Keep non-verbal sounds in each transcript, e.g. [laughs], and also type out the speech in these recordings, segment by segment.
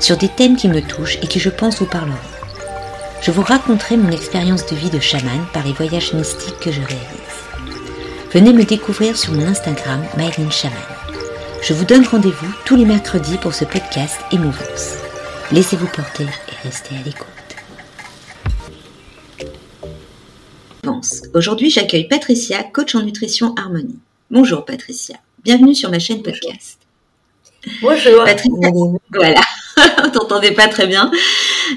sur des thèmes qui me touchent et qui je pense vous parleront. Je vous raconterai mon expérience de vie de chaman par les voyages mystiques que je réalise. Venez me découvrir sur mon Instagram Myline Chaman. Je vous donne rendez-vous tous les mercredis pour ce podcast Émouvance. Laissez-vous porter et restez à l'écoute. Aujourd'hui, j'accueille Patricia, coach en nutrition harmonie. Bonjour Patricia, bienvenue sur ma chaîne podcast. Bonjour. Patricia, voilà. On t'entendait pas très bien.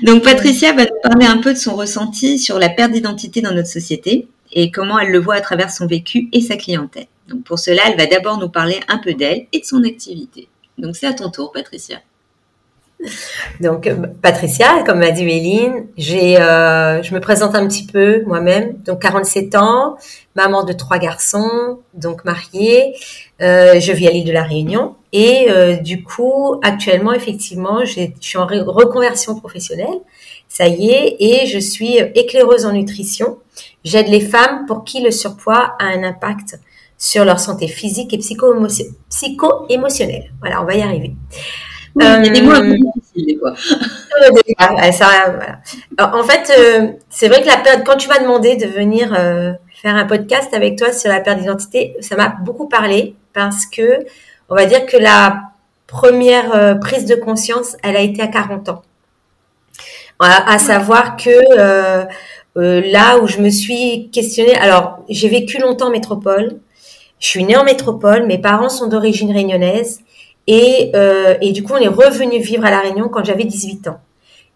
Donc Patricia va nous parler un peu de son ressenti sur la perte d'identité dans notre société et comment elle le voit à travers son vécu et sa clientèle. Donc pour cela, elle va d'abord nous parler un peu d'elle et de son activité. Donc c'est à ton tour, Patricia. Donc euh, Patricia, comme m'a dit Méline, euh, je me présente un petit peu moi-même. Donc 47 ans, maman de trois garçons, donc mariée. Euh, je vis à l'île de la Réunion. Et du coup, actuellement, effectivement, je suis en reconversion professionnelle. Ça y est, et je suis éclaireuse en nutrition. J'aide les femmes pour qui le surpoids a un impact sur leur santé physique et psycho-émotionnelle. voilà, on va y arriver. Oui, il y a des mots un peu euh, difficiles des fois. [laughs] en fait, euh, c'est vrai que la perte, quand tu m'as demandé de venir faire un podcast avec toi sur la perte d'identité, ça m'a beaucoup parlé parce que on va dire que la première euh, prise de conscience, elle a été à 40 ans. À, savoir que euh, euh, là où je me suis questionnée, alors j'ai vécu longtemps en métropole, je suis née en métropole, mes parents sont d'origine réunionnaise et, et du coup on est revenu vivre à La Réunion quand j'avais 18 ans.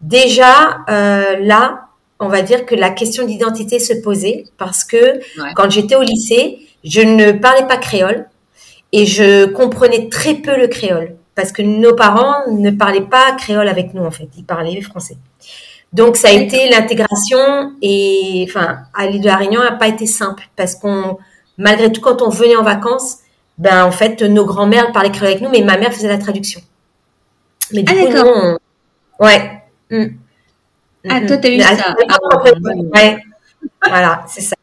Déjà là, on va dire que la question d'identité se posait parce que quand j'étais au lycée, je ne parlais pas créole, et je comprenais très peu le créole parce que nos parents ne parlaient pas créole avec nous en fait, ils parlaient français. Donc ça a été l'intégration et enfin à l'île de la Réunion n'a pas été simple parce qu'on malgré tout quand on venait en vacances, ben en fait nos grands-mères parlaient créole avec nous mais ma mère faisait la traduction. Mais du ah, coup non, ouais. Mm. Ah toi t'as eu ça. Ah, ouais. voilà, c'est ça.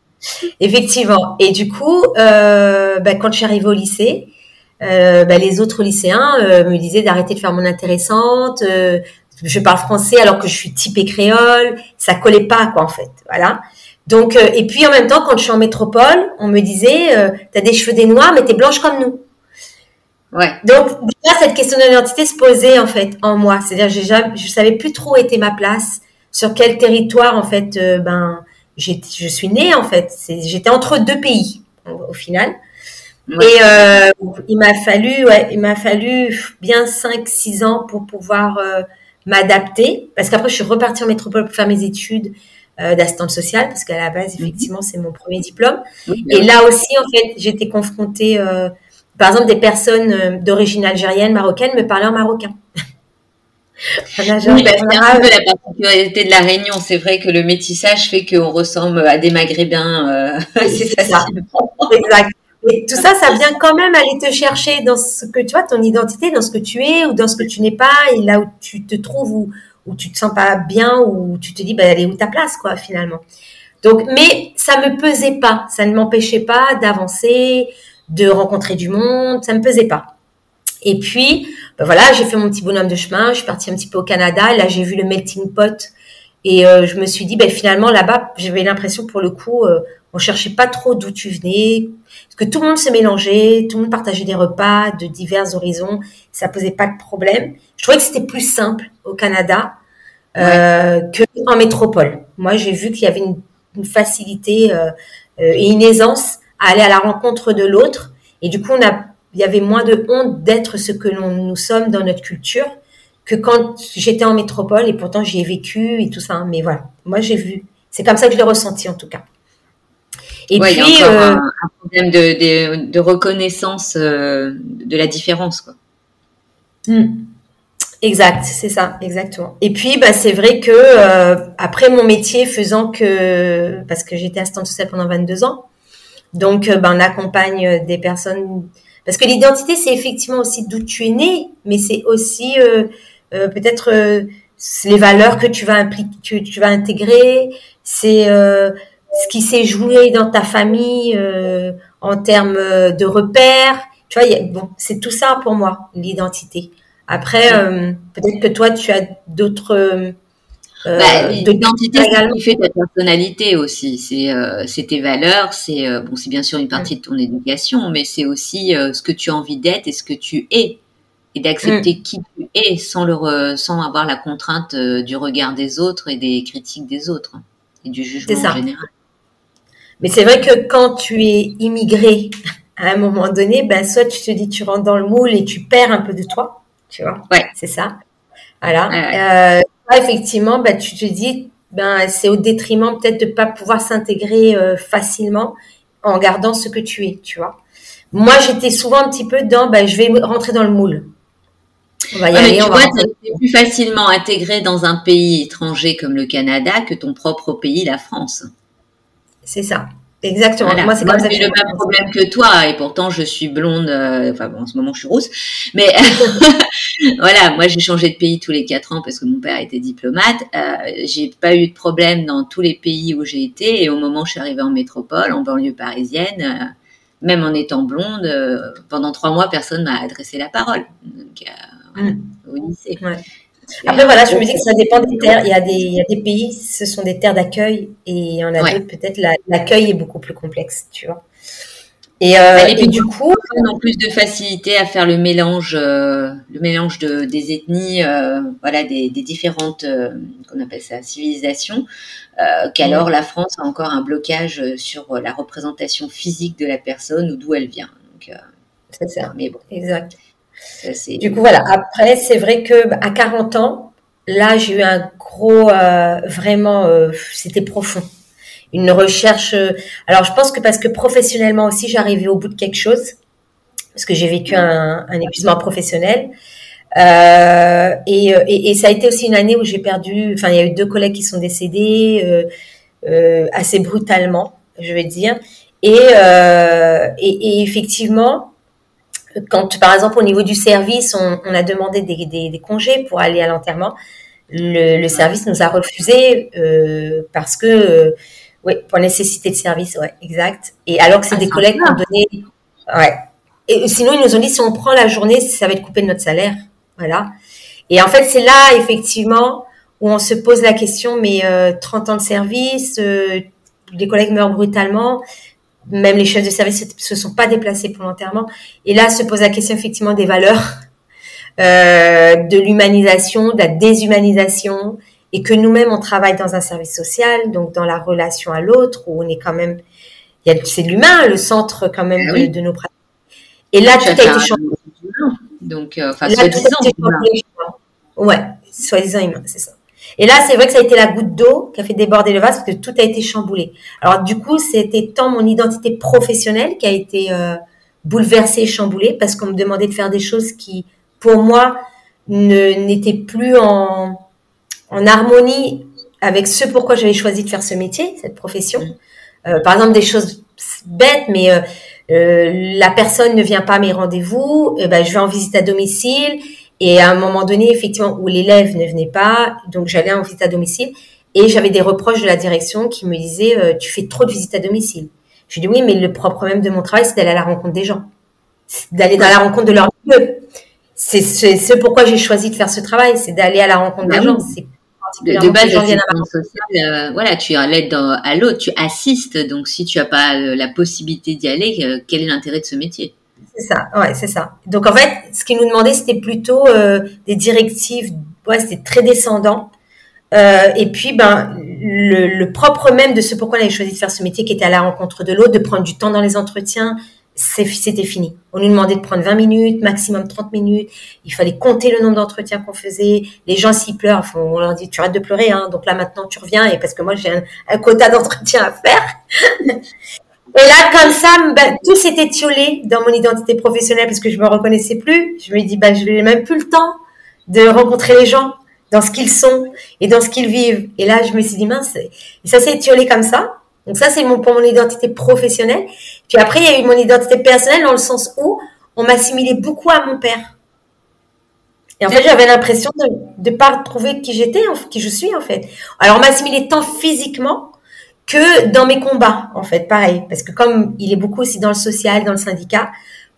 Effectivement. Et du coup, euh, bah, quand je suis arrivée au lycée, euh, bah, les autres lycéens euh, me disaient d'arrêter de faire mon intéressante. je parle français alors que je suis typée créole. Ça collait pas, quoi, en fait. Voilà. Donc, et puis en même temps, quand je suis en métropole, on me disait, euh, t'as des cheveux des noirs, mais t'es blanche comme nous. Ouais. Donc déjà cette question de l'identité se posait en fait en moi. C'est-à-dire, je savais plus trop où était ma place, sur quel territoire en fait, ben je suis née en fait. J'étais entre deux pays au, final. Et euh, il m'a fallu, ouais, il m'a fallu bien 5-6 ans pour pouvoir euh, m'adapter. Parce qu'après, je suis repartie en métropole pour faire mes études euh, d'assistante sociale, parce qu'à la base, mhm. effectivement, c'est mon premier diplôme. et là aussi, en fait, j'étais confrontée, euh, par exemple, des personnes euh, d'origine algérienne, marocaine, me parlaient en marocain. [laughs] oui, bah, c'est un peu la particularité de la Réunion. C'est vrai que le métissage fait qu'on ressemble à des Maghrébins. Euh, [laughs] c'est ça. exact. Et tout ça, ça vient quand même aller te chercher dans ce que tu vois, ton identité, dans ce que tu es ou dans ce que tu n'es pas, et là où tu te trouves, où, où tu te sens pas bien, où tu te dis, bah, elle est où ta place, quoi, finalement. Donc, mais ça me pesait pas, ça ne m'empêchait pas d'avancer, de rencontrer du monde, ça me pesait pas. Et puis, ben voilà, j'ai fait mon petit bonhomme de chemin, je suis partie un petit peu au Canada, là j'ai vu le melting pot. Et euh, je me suis dit, ben finalement là-bas, j'avais l'impression pour le coup, euh, on cherchait pas trop d'où tu venais, parce que tout le monde se mélangeait, tout le monde partageait des repas de divers horizons, ça posait pas de problème. Je trouvais que c'était plus simple au Canada euh, que en métropole. Moi, j'ai vu qu'il y avait une, une facilité euh, et une aisance à aller à la rencontre de l'autre, et du coup, on a il y avait moins de honte d'être ce que l'on nous sommes dans notre culture que quand j'étais en métropole et pourtant j'y ai vécu et tout ça. Hein. Mais voilà, moi j'ai vu. C'est comme ça que je l'ai ressenti en tout cas. Et puis, il y a euh, un, problème de, reconnaissance euh, de la différence, quoi. Hmm. Exact, c'est ça, exactement. Et puis, bah, c'est vrai que euh, après mon métier, faisant que parce que j'étais assistante sociale pendant 22 ans, donc bah, on accompagne des personnes parce que l'identité, c'est effectivement aussi d'où tu es né, mais c'est aussi euh, euh, peut-être euh, les valeurs que tu vas impliquer, tu, tu vas intégrer, c'est ce qui s'est joué dans ta famille en termes de repères. Tu vois, bon, c'est tout ça pour moi, l'identité. Après, peut-être que toi, tu as d'autres euh, bah, L'identité, c'est ce qui fait ta personnalité aussi. C'est euh, tes valeurs, c'est euh, bon, c'est bien sûr une partie de ton éducation, mais c'est aussi euh, ce que tu as envie d'être et ce que tu es, et d'accepter mm. qui tu es sans le sans avoir la contrainte du regard des autres et des critiques des autres et du jugement en général. Mais c'est vrai que quand tu es immigré, [laughs] à un moment donné, ben soit tu te dis tu rentres dans le moule et tu perds un peu de toi, tu vois. Ouais. C'est ça. Voilà. Euh, effectivement, bah, tu te dis, ben, c'est au détriment peut-être de pas pouvoir s'intégrer euh, facilement en gardant ce que tu es, tu vois. Moi, j'étais souvent un petit peu dans, ben, je vais rentrer dans le moule. On va y aller, tu vois, es plus facilement intégré dans un pays étranger comme le Canada que ton propre pays, la France. C'est ça. Exactement. Moi, c'est comme ça. J'ai le même problème que toi, et pourtant je suis blonde. Euh, enfin, bon, en ce moment, je suis rousse. Mais [laughs] voilà, moi, j'ai changé de pays tous les quatre ans parce que mon père était diplomate. Euh, j'ai pas eu de problème dans tous les pays où j'ai été, et au moment où je suis arrivée en métropole, en banlieue parisienne, euh, même en étant blonde, euh, pendant trois mois, personne m'a adressé la parole. Donc, voilà, mm. au lycée. Ouais. Après, voilà, je me dis que ça dépend des terres. Il y a des, il y a des pays, ce sont des terres d'accueil, et en a d'autres, peut-être, l'accueil est beaucoup plus complexe, tu vois. Et, euh, et, du coup, on a plus de facilité à faire le mélange, euh, le mélange de, des ethnies, euh, voilà, des, des différentes, euh, qu'on appelle ça, civilisations, euh, qu'alors la France a encore un blocage sur la représentation physique de la personne ou d'où elle vient. C'est ça. Mais bon, exact. Du coup, voilà. Après, c'est vrai que à 40 ans, là, j'ai eu un gros, euh, vraiment, euh, c'était profond. Une recherche. Euh, alors, je pense que parce que professionnellement aussi, j'arrivais au bout de quelque chose, parce que j'ai vécu un, un, épuisement professionnel. Euh, et, et, et, ça a été aussi une année où j'ai perdu. Enfin, il y a eu deux collègues qui sont décédés assez brutalement, je vais dire. Et, et, et effectivement, quand, par exemple, au niveau du service, on, on a demandé des, des, des, congés pour aller à l'enterrement, le, le, service nous a refusé euh, parce que, euh, oui, pour nécessité de service, ouais, exact. Et alors que c'est ah, des collègues qui ont donné, ouais. Et sinon, ils nous ont dit si on prend la journée, ça va être coupé de notre salaire, voilà. Et en fait, c'est là effectivement où on se pose la question, mais euh, 30 ans de service, euh, les collègues meurent brutalement, même les chefs de service se sont pas déplacés pour l'enterrement. Et là se pose la question effectivement des valeurs, euh, de l'humanisation, de la déshumanisation, et que nous-mêmes on travaille dans un service social, donc dans la relation à l'autre, où on est quand même, c'est l'humain, le centre quand même ah de, nos pratiques. Et là tout a été changé. Donc, euh, enfin, soi-disant Ouais, soi-disant humain, c'est ça. Et là, c'est vrai que ça a été la goutte d'eau qui a fait déborder le vase parce que tout a été chamboulé. Alors du coup, c'était tant mon identité professionnelle qui a été euh, bouleversée et chamboulée parce qu'on me demandait de faire des choses qui, pour moi, n'étaient plus en, en harmonie avec ce pourquoi j'avais choisi de faire ce métier, cette profession. Mmh. Euh, par exemple, des choses bêtes, mais euh, euh, la personne ne vient pas à mes rendez-vous, eh ben, je vais en visite à domicile et à un moment donné, effectivement, où l'élève ne venait pas, donc j'allais en visite à domicile, et j'avais des reproches de la direction qui me disaient euh, tu fais trop de visites à domicile. Je dis oui, mais le propre même de mon travail, c'est d'aller à la rencontre des gens, d'aller dans la rencontre de leur milieu. C'est ce pourquoi j'ai choisi de faire ce travail, c'est d'aller à la rencontre des bah gens. C'est de, base, social, euh, voilà, tu es l'aide à l'autre, tu assistes. Donc, si tu n'as pas euh, la possibilité d'y aller, quel est l'intérêt de ce métier? C'est ça, ouais, c'est ça. Donc en fait, ce qu'ils nous demandaient, c'était plutôt euh, des directives, ouais, c'était très descendant. Euh, et puis, ben, le, le, propre même de ce pourquoi on avait choisi de faire ce métier, qui était à la rencontre de l'autre, de prendre du temps dans les entretiens, c'était fini. On nous demandait de prendre 20 minutes, maximum 30 minutes. Il fallait compter le nombre d'entretiens qu'on faisait. Les gens s'y pleurent, on leur dit tu arrêtes de pleurer, hein. donc là maintenant tu reviens et parce que moi j'ai un, un, quota d'entretien à faire. Et là, comme ça, ben, tout s'est étiolé dans mon identité professionnelle parce que je me reconnaissais plus. Je me dis, ben, je n'ai même plus le temps de rencontrer les gens dans ce qu'ils sont et dans ce qu'ils vivent. Et là, je me suis dit, mince, ça s'est étiolé comme ça. Donc ça, c'est mon, pour mon identité professionnelle. Puis après, il y a eu mon identité personnelle dans le sens où on m'assimilait beaucoup à mon père. Et en fait, j'avais l'impression de ne pas retrouver qui j'étais, qui je suis en fait. Alors, on m'assimilait tant physiquement que dans mes combats, en fait, pareil. Parce que comme il est beaucoup aussi dans le social, dans le syndicat,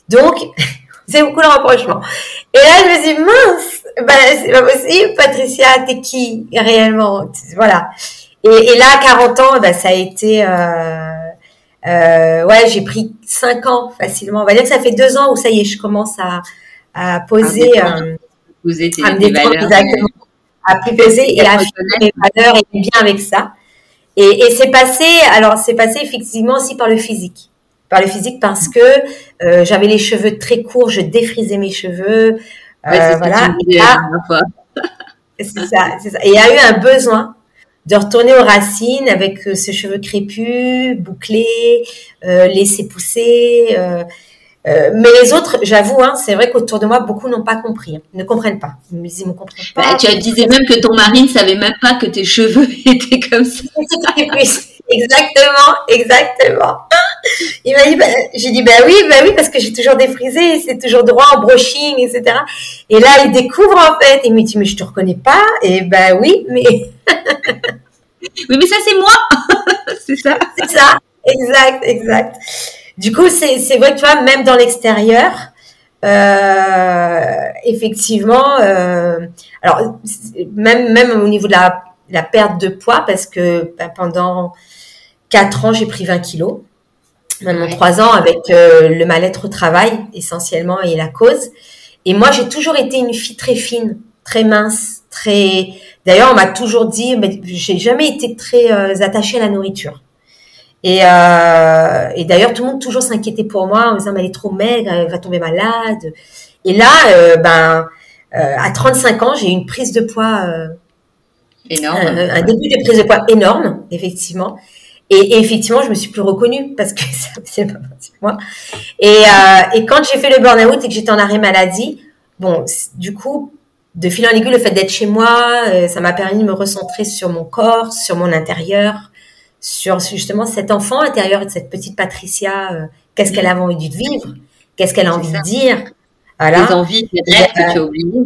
donc [laughs] c'est beaucoup le rapprochement. Et là, je me suis dit, mince, ben, c'est pas possible, Patricia, t'es qui réellement? Voilà. Et, et, là, 40 ans, ben, ça a été... Euh, euh, ouais, j'ai pris 5 ans facilement. On va dire que ça fait 2 ans où ça y est, je commence à, à poser... Euh, poser tes, à me valeurs. Exactement. À plus peser et à affirmer mes valeurs et bien avec ça. Et, et c'est passé, alors c'est passé effectivement aussi par le physique par le physique parce que euh, j'avais les cheveux très courts, je défrisais mes cheveux. Euh, voilà. [laughs] C'est ça, c'est ça. Et il y a eu un besoin de retourner aux racines avec euh, ce cheveu crépus, bouclé, euh, laissé pousser. Euh, mais les autres, j'avoue, hein, c'est vrai qu'autour de moi, beaucoup n'ont pas compris, hein, ne comprennent pas. Ils disent, comprennent pas. Bah, tu disais même que ton mari ne savait même pas que tes cheveux [laughs] étaient comme ça. [laughs] exactement, exactement. Il m'a dit, bah, j'ai dit, bah oui, bah oui, parce que j'ai toujours défrisé, c'est toujours droit en brushing, etc. Et là, il découvre en fait, et il me dit, mais je te reconnais pas. Et bah oui, mais. oui, mais ça, c'est moi. [laughs] c'est ça. C'est ça. Exact, exact. Du coup, c'est vrai que tu vois, même dans l'extérieur, euh, effectivement, euh, alors même même au niveau de la, la perte de poids, parce que ben, pendant quatre ans, j'ai pris 20 kilos, même trois ans avec euh, le mal-être au travail essentiellement et la cause. Et moi, j'ai toujours été une fille très fine, très mince, très. D'ailleurs, on m'a toujours dit, mais j'ai jamais été très euh, attachée à la nourriture. Et, euh, et d'ailleurs, tout le monde toujours s'inquiétait pour moi en me disant, mais elle est trop maigre, elle va tomber malade. Et là, euh, ben, euh, à 35 ans, j'ai eu une prise de poids énorme, un, début de prise de poids énorme, effectivement. Et, et, effectivement, je me suis plus reconnue parce que [laughs] ça c'est pas moi. Et, et quand j'ai fait le burn-out et que j'étais en arrêt maladie, bon, du coup, de fil en aiguille, le fait d'être chez moi, ça m'a permis de me recentrer sur mon corps, sur mon intérieur, sur justement cet enfant intérieur et cette petite Patricia, euh, qu'est-ce qu'elle avait envie de vivre, qu'est-ce qu'elle a envie de dire. Voilà. Les envies, les rêves que tu as oubliés.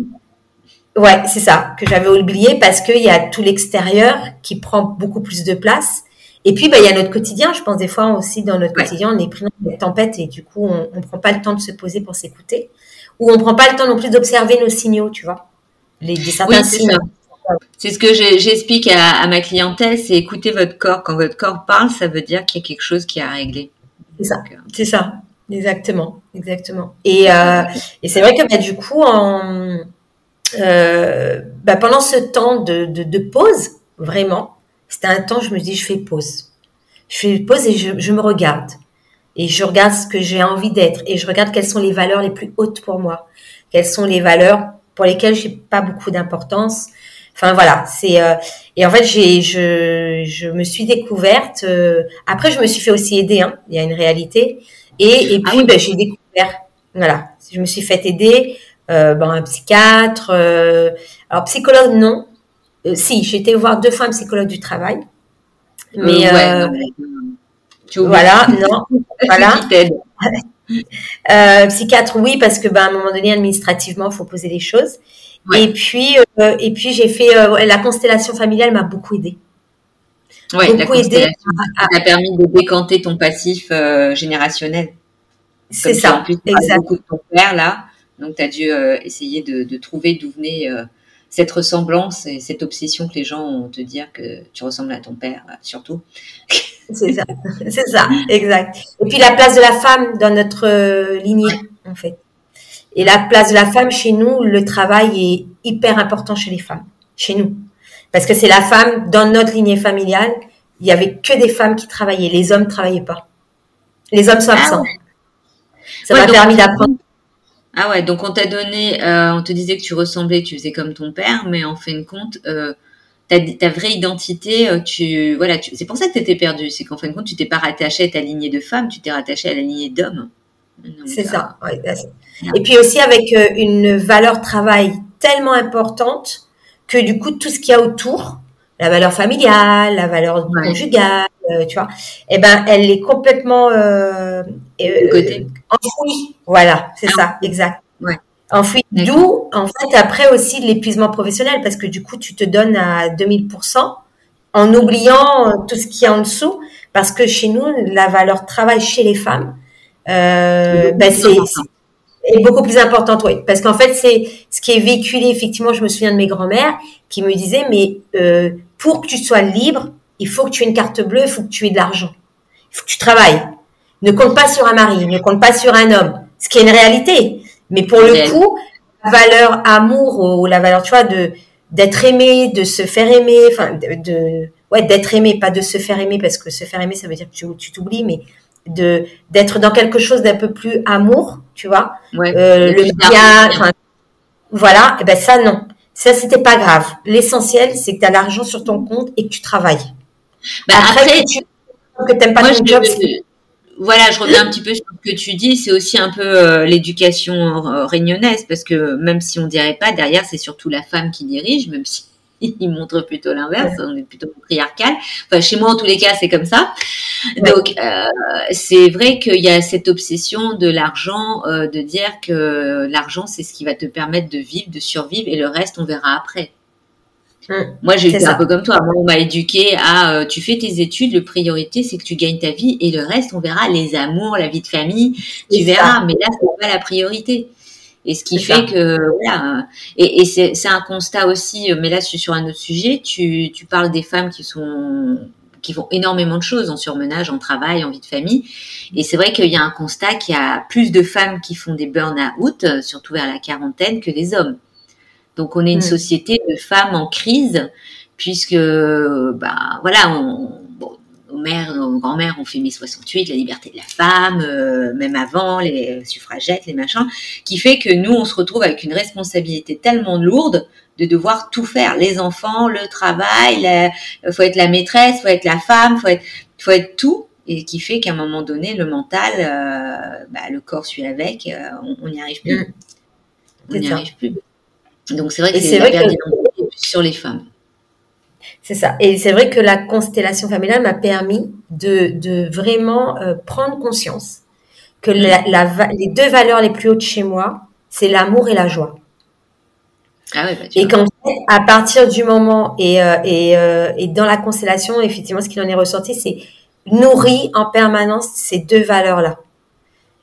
Ouais, c'est ça, que j'avais oublié parce qu'il y a tout l'extérieur qui prend beaucoup plus de place. Et puis, bah, il y a notre quotidien. Je pense des fois aussi dans notre quotidien, on est pris dans des tempêtes et du coup, on ne prend pas le temps de se poser pour s'écouter. Ou on prend pas le temps non plus d'observer nos signaux, tu vois. Les, certains signes. C'est ce que j'explique à, ma clientèle, c'est écouter votre corps. Quand votre corps parle, ça veut dire qu'il y a quelque chose qui a réglé. C'est ça. Euh, c'est ça. Exactement. Exactement. Et, euh, et c'est vrai que bah, du coup, en, euh, bah, pendant ce temps de, de, de pause, vraiment, c'était un temps, je me dis, je fais pause. Je fais pause et je, je me regarde. Et je regarde ce que j'ai envie d'être. Et je regarde quelles sont les valeurs les plus hautes pour moi. Quelles sont les valeurs pour lesquelles j'ai pas beaucoup d'importance. Enfin voilà, c'est euh, et en fait j'ai je je me suis découverte. Euh, après je me suis fait aussi aider, hein, il y a une réalité. Et et ah puis ben, j'ai découvert, voilà, je me suis fait aider. Euh, ben, un psychiatre, euh, alors psychologue non. Si j'ai été voir deux fois un psychologue du travail, mais ouais, non, voilà non [laughs] voilà. psychiatre oui parce que ben à un moment donné administrativement il faut poser les choses. Et puis, euh, et puis j'ai fait euh, la constellation familiale m'a beaucoup aidé. Oui, la constellation a permis de décanter ton passif euh, générationnel. C'est ça. En plus, beaucoup de ton père là, donc tu as dû essayer de, de trouver d'où venait cette ressemblance et cette obsession que les gens ont te dire que tu ressembles à ton père, surtout. [laughs] C'est ça, c'est ça, [laughs] exact. Et puis la place de la femme dans notre lignée, en fait. Et la place de la femme chez nous, le travail est hyper important chez les femmes, chez nous. Parce que c'est la femme, dans notre lignée familiale, il y avait que des femmes qui travaillaient, les hommes ne travaillaient pas. Les hommes sont ah absents. Ça m'a permis d'apprendre. Ah ouais, donc on t'a donné, euh, on te disait que tu ressemblais, tu faisais comme ton père, mais en fin de compte, euh, ta, ta, vraie identité, euh, tu, voilà, tu, c'est pour ça que tu étais perdue. C'est qu'en fin de compte, tu t'es pas rattaché à ta lignée de femme, tu t'es rattaché à la lignée d'homme. C'est ça. Ouais, et puis aussi avec euh, une valeur travail tellement importante que du coup, tout ce qu'il y a autour, la valeur familiale, la valeur conjugale, euh, tu vois, eh ben, elle est complètement euh, euh enfouie. Voilà, c'est ah. ça, exact. Ouais. Enfouie. D'où, en fait, après aussi l'épuisement professionnel, parce que du coup, tu te donnes à 2000% en oubliant tout ce qui est en dessous, parce que chez nous, la valeur travail chez les femmes, euh, ben c'est est beaucoup plus importante, oui. Parce qu'en fait, c'est ce qui est véhiculé, effectivement, je me souviens de mes grands-mères qui me disaient, mais euh, pour que tu sois libre, il faut que tu aies une carte bleue, il faut que tu aies de l'argent. Il faut que tu travailles. Ne compte pas sur un mari, ne compte pas sur un homme. Ce qui est une réalité. Mais pour le coup, la valeur amour ou la valeur, tu vois, de d'être aimé, de se faire aimer, enfin, de, ouais, d'être aimé, pas de se faire aimer, parce que se faire aimer, ça veut dire que tu t'oublies, mais de d'être dans quelque chose d'un peu plus amour, tu vois, euh, le bien, voilà, et eh ben ça non, ça c'était pas grave. L'essentiel c'est que tu as l'argent sur ton compte et que tu travailles. Bah, après, que tu que t'aimes pas ton job, voilà, je reviens un petit peu sur ce que tu dis. C'est aussi un peu euh, l'éducation euh, réunionnaise, parce que même si on dirait pas, derrière, c'est surtout la femme qui dirige, même si [laughs] il montre plutôt l'inverse, on est plutôt patriarcal. Enfin, chez moi, en tous les cas, c'est comme ça. Donc, euh, c'est vrai qu'il y a cette obsession de l'argent, euh, de dire que l'argent, c'est ce qui va te permettre de vivre, de survivre, et le reste, on verra après. Hum, moi, j'ai été un peu comme toi. Moi, on m'a éduqué à euh, tu fais tes études, le priorité, c'est que tu gagnes ta vie, et le reste, on verra les amours, la vie de famille, tu verras. Mais là, c'est pas la priorité. Et ce qui fait que voilà, et, et c'est un constat aussi. Mais là, je suis sur un autre sujet. Tu, tu parles des femmes qui sont qui font énormément de choses en surmenage, en travail, en vie de famille. Et c'est vrai qu'il y a un constat qu'il y a plus de femmes qui font des burn-out, surtout vers la quarantaine, que des hommes. Donc on est une mm. société de femmes en crise, puisque bah voilà, on, nos mères, nos grand-mères ont fait mai 68, la liberté de la femme, euh, même avant, les suffragettes, les machins, qui fait que nous, on se retrouve avec une responsabilité tellement lourde de devoir tout faire, les enfants, le travail, il faut être la maîtresse, faut être la femme, faut être, faut être tout, et qui fait qu'à un moment donné, le mental, euh, bah, le corps suit avec, euh, on n'y arrive plus. Mm. On n'y arrive plus. Donc c'est vrai que c'est la perte sur les femmes. C'est ça. Et c'est vrai que la constellation familiale m'a permis de, vraiment euh, prendre conscience que les deux valeurs les plus hautes chez moi, c'est l'amour et la joie. Ah bah, et qu'en fait, à partir du moment et, euh, euh, et, dans la constellation, effectivement, ce qu'il en est ressorti, c'est nourrir en permanence ces deux valeurs-là.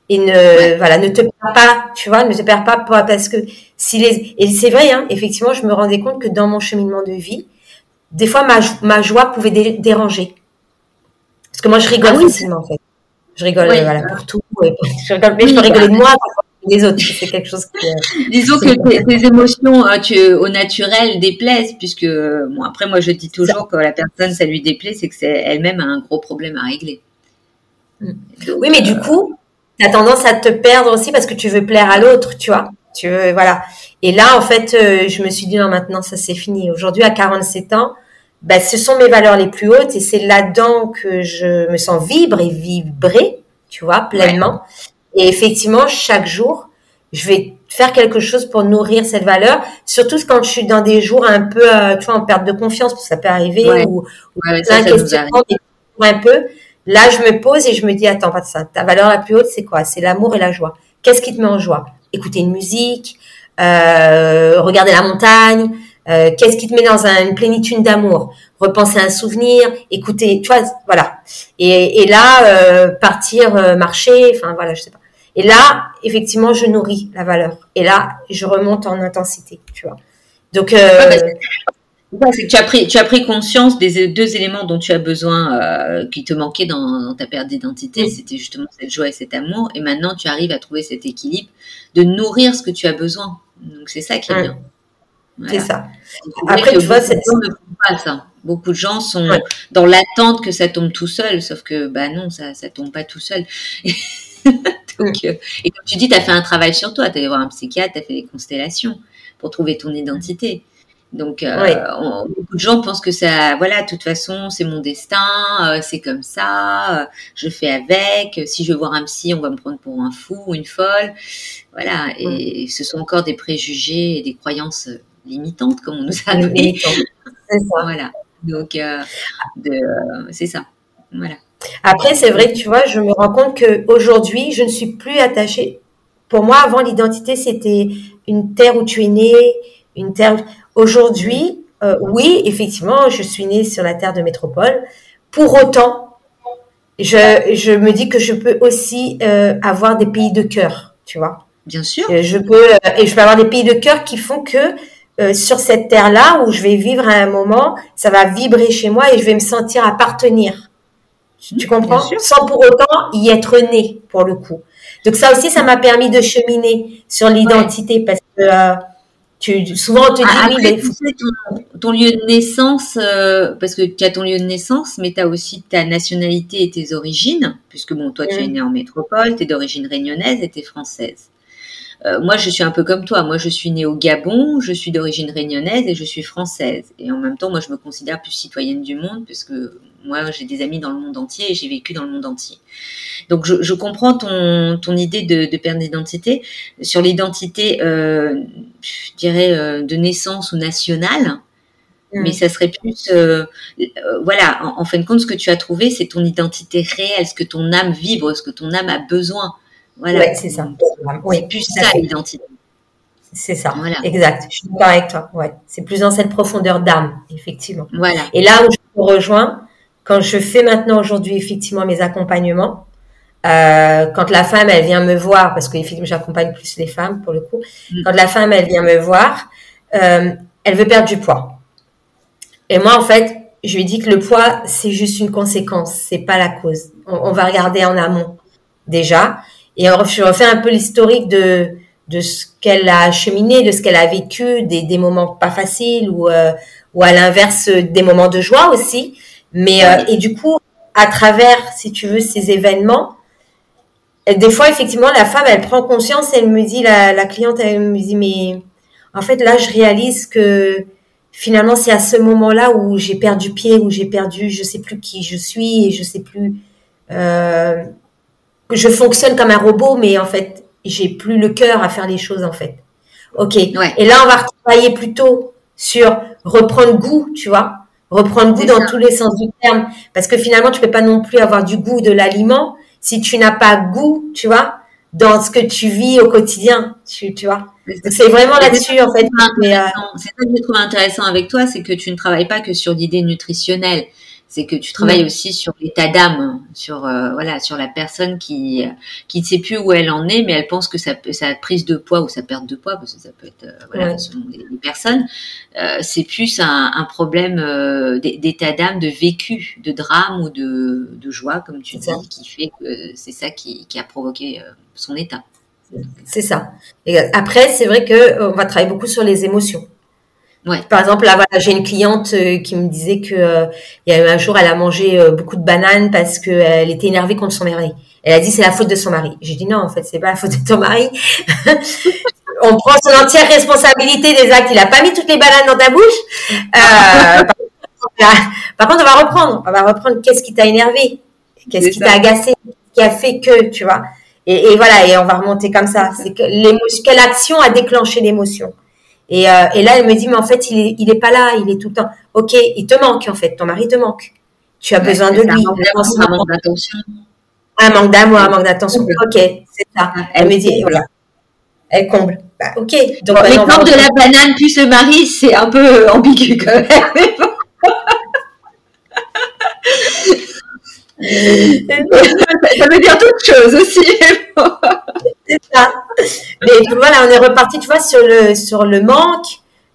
Et ne, voilà, ne te perds pas, tu vois, ne te perds pas parce que si les, et c'est vrai, hein, effectivement, je me rendais compte que dans mon cheminement de vie, des fois, ma, ma joie pouvait déranger. Parce que moi, je rigole ah facilement, en fait. Je rigole voilà, pour tout. Je rigole, mais je peux rigoler de moi, des autres. C'est quelque chose qui. Euh, [laughs] Disons que tes, émotions hein, tu, au naturel déplaisent, puisque, bon, après, moi, je dis toujours que la personne, ça lui déplaît, c'est que c'est elle-même a un gros problème à régler. Mm. oui, mais du euh, coup, tu as tendance à te perdre aussi parce que tu veux plaire à l'autre, tu vois. Tu veux, voilà. Et là, en fait, euh, je me suis dit, non, maintenant, ça c'est fini. Aujourd'hui, à 47 ans, bah, ce sont mes valeurs les plus hautes et c'est là-dedans que je me sens vibre et vibrer, tu vois, pleinement. Et effectivement, chaque jour, je vais faire quelque chose pour nourrir cette valeur, surtout quand je suis dans des jours un peu, euh, tu vois, en perte de confiance, parce que ça peut arriver, ou, ou de un peu. Là, je me pose et je me dis, attends, pas de ça. Ta valeur la plus haute, c'est quoi? C'est l'amour et la joie. Qu'est-ce qui te met en joie? Écouter une musique, euh, regarder la montagne, euh, qu'est-ce qui te met dans une plénitude d'amour? Repenser un souvenir, écouter, tu vois, voilà. Et, là, euh, partir marcher, enfin voilà, je sais pas. Et là, effectivement, je nourris la valeur. Et là, je remonte en intensité, tu vois. Donc, tu as pris, tu as pris conscience des deux éléments dont tu as besoin, qui te manquaient dans, ta perte d'identité. C'était justement cette joie et cet amour. Et maintenant, tu arrives à trouver cet équilibre de nourrir ce que tu as besoin. Donc c'est ça qui est bien. C'est ça. Après, tu vois, c'est pas ça. Beaucoup de gens sont dans l'attente que ça tombe tout seul, sauf que bah non, ça ça tombe pas tout seul. [laughs] Donc, euh, et comme tu dis, tu as fait un travail sur toi, tu allé voir un psychiatre, tu as fait des constellations pour trouver ton identité. Donc, beaucoup de gens pensent que ça, voilà, de toute façon, c'est mon destin, c'est comme ça, je fais avec. Si je veux voir un psy, on va me prendre pour un fou ou une folle, voilà. Et ce sont encore des préjugés et des croyances limitantes, comme on nous a donné. C'est ça. Voilà. Donc, euh, euh, c'est ça. Voilà. Après, c'est vrai que tu vois, je me rends compte qu'aujourd'hui, je ne suis plus attachée. Pour moi, avant, l'identité, c'était une terre où tu es né, une terre. Aujourd'hui, euh, oui, effectivement, je suis née sur la terre de métropole. Pour autant, je, je me dis que je peux aussi avoir des pays de cœur, tu vois. Bien sûr. je peux, et je peux avoir des pays de cœur qui font que euh, sur cette terre-là où je vais vivre à un moment, ça va vibrer chez moi et je vais me sentir appartenir. Tu, mmh, comprends? Sans pour autant y être né, pour le coup. Donc ça aussi, ça m'a permis de cheminer sur l'identité parce que euh, tu, souvent on te dit ah, oui, ton, ton, lieu de naissance, euh, parce que tu as ton lieu de naissance, mais tu as aussi ta nationalité et tes origines, puisque bon, toi tu es mmh. né en métropole, tu es d'origine réunionnaise et tu es française. Euh, moi, je suis un peu comme toi. Moi, je suis née au Gabon, je suis d'origine réunionnaise et je suis française. Et en même temps, moi, je me considère plus citoyenne du monde puisque moi, j'ai des amis dans le monde entier et j'ai vécu dans le monde entier. Donc, je, je comprends ton, ton idée de, de perte d'identité. Sur l'identité, euh, je dirais, euh, de naissance ou nationale, mais ça serait plus, euh, voilà, en, en, fin de compte, ce que tu as trouvé, c'est ton identité réelle, ce que ton âme vibre, ce que ton âme a besoin. Voilà. c'est ça. Oui, plus ça l'identité. C'est ça. Voilà. Exact. Je suis d'accord avec toi. Ouais. C'est plus dans cette profondeur d'âme, effectivement. Voilà. Et là où je te rejoins, quand je fais maintenant aujourd'hui effectivement mes accompagnements, euh, quand la femme elle vient me voir, parce que j'accompagne plus les femmes pour le coup, mm. quand la femme elle vient me voir, euh, elle veut perdre du poids. Et moi en fait, je lui dis que le poids c'est juste une conséquence, c'est pas la cause. On, on va regarder en amont déjà. Et je refais un peu l'historique de, de ce qu'elle a cheminé, de ce qu'elle a vécu, des, des moments pas faciles ou, euh, ou à l'inverse des moments de joie aussi. Mais euh, et du coup, à travers, si tu veux, ces événements, des fois effectivement, la femme, elle prend conscience, elle me dit, la, la cliente, elle me dit, mais en fait là, je réalise que finalement, c'est à ce moment-là où j'ai perdu pied, où j'ai perdu, je sais plus qui je suis et je sais plus. Euh, je fonctionne comme un robot, mais en fait, j'ai plus le cœur à faire les choses, en fait. Ok. Et là, on va travailler plutôt sur reprendre goût, tu vois. Reprendre goût dans tous les sens du terme. Parce que finalement, tu peux pas non plus avoir du goût de l'aliment si tu n'as pas goût, tu vois, dans ce que tu vis au quotidien, tu, tu vois. C'est vraiment là-dessus, en fait. Euh, c'est ça que je trouve intéressant avec toi, c'est que tu ne travailles pas que sur l'idée nutritionnelle c'est que tu travailles aussi sur l'état d'âme, sur euh, voilà, sur la personne qui qui ne sait plus où elle en est, mais elle pense que sa, sa prise de poids ou sa perte de poids, parce que ça peut être euh, voilà, selon les, personnes, euh, c'est plus un, un problème d'état d'âme, de vécu, de drame ou de, de joie, comme tu dis, qui fait que c'est ça qui, qui a provoqué son état. C'est ça. Et après, c'est vrai que on va travailler beaucoup sur les émotions. Par exemple, là, voilà, j'ai une cliente euh, qui me disait que euh, il y a eu un jour, elle a mangé euh, beaucoup de bananes parce qu'elle était énervée contre son mari. Elle a dit c'est la faute de son mari. J'ai dit non, en fait, c'est pas la faute de ton mari. [laughs] on prend son entière responsabilité des actes. Il a pas mis toutes les bananes dans ta bouche. [laughs] par, contre, on va reprendre. On va reprendre qu'est-ce qui t'a énervé, qu'est-ce qui t'a agacé, qui a fait que, tu vois? Et, et, voilà, et on va remonter comme ça. C'est que l'émotion, quelle action a déclenché l'émotion? Et, euh, et, là, elle me dit, mais en fait, il est, il est pas là, il est tout le temps. Ok, il te manque en fait, ton mari te manque. Tu as besoin de lui. Un manque d'attention. Un manque d'amour, un manque d'attention. Ok, c'est ça. Elle me dit, voilà. Elle comble. Bah, ok. Donc, bon, l'exemple de la banane puis le mari, c'est un peu ambigu quand même. Ça veut dire d'autres choses aussi. c'est ça. Mais voilà, on est reparti, tu vois, sur le, sur le manque,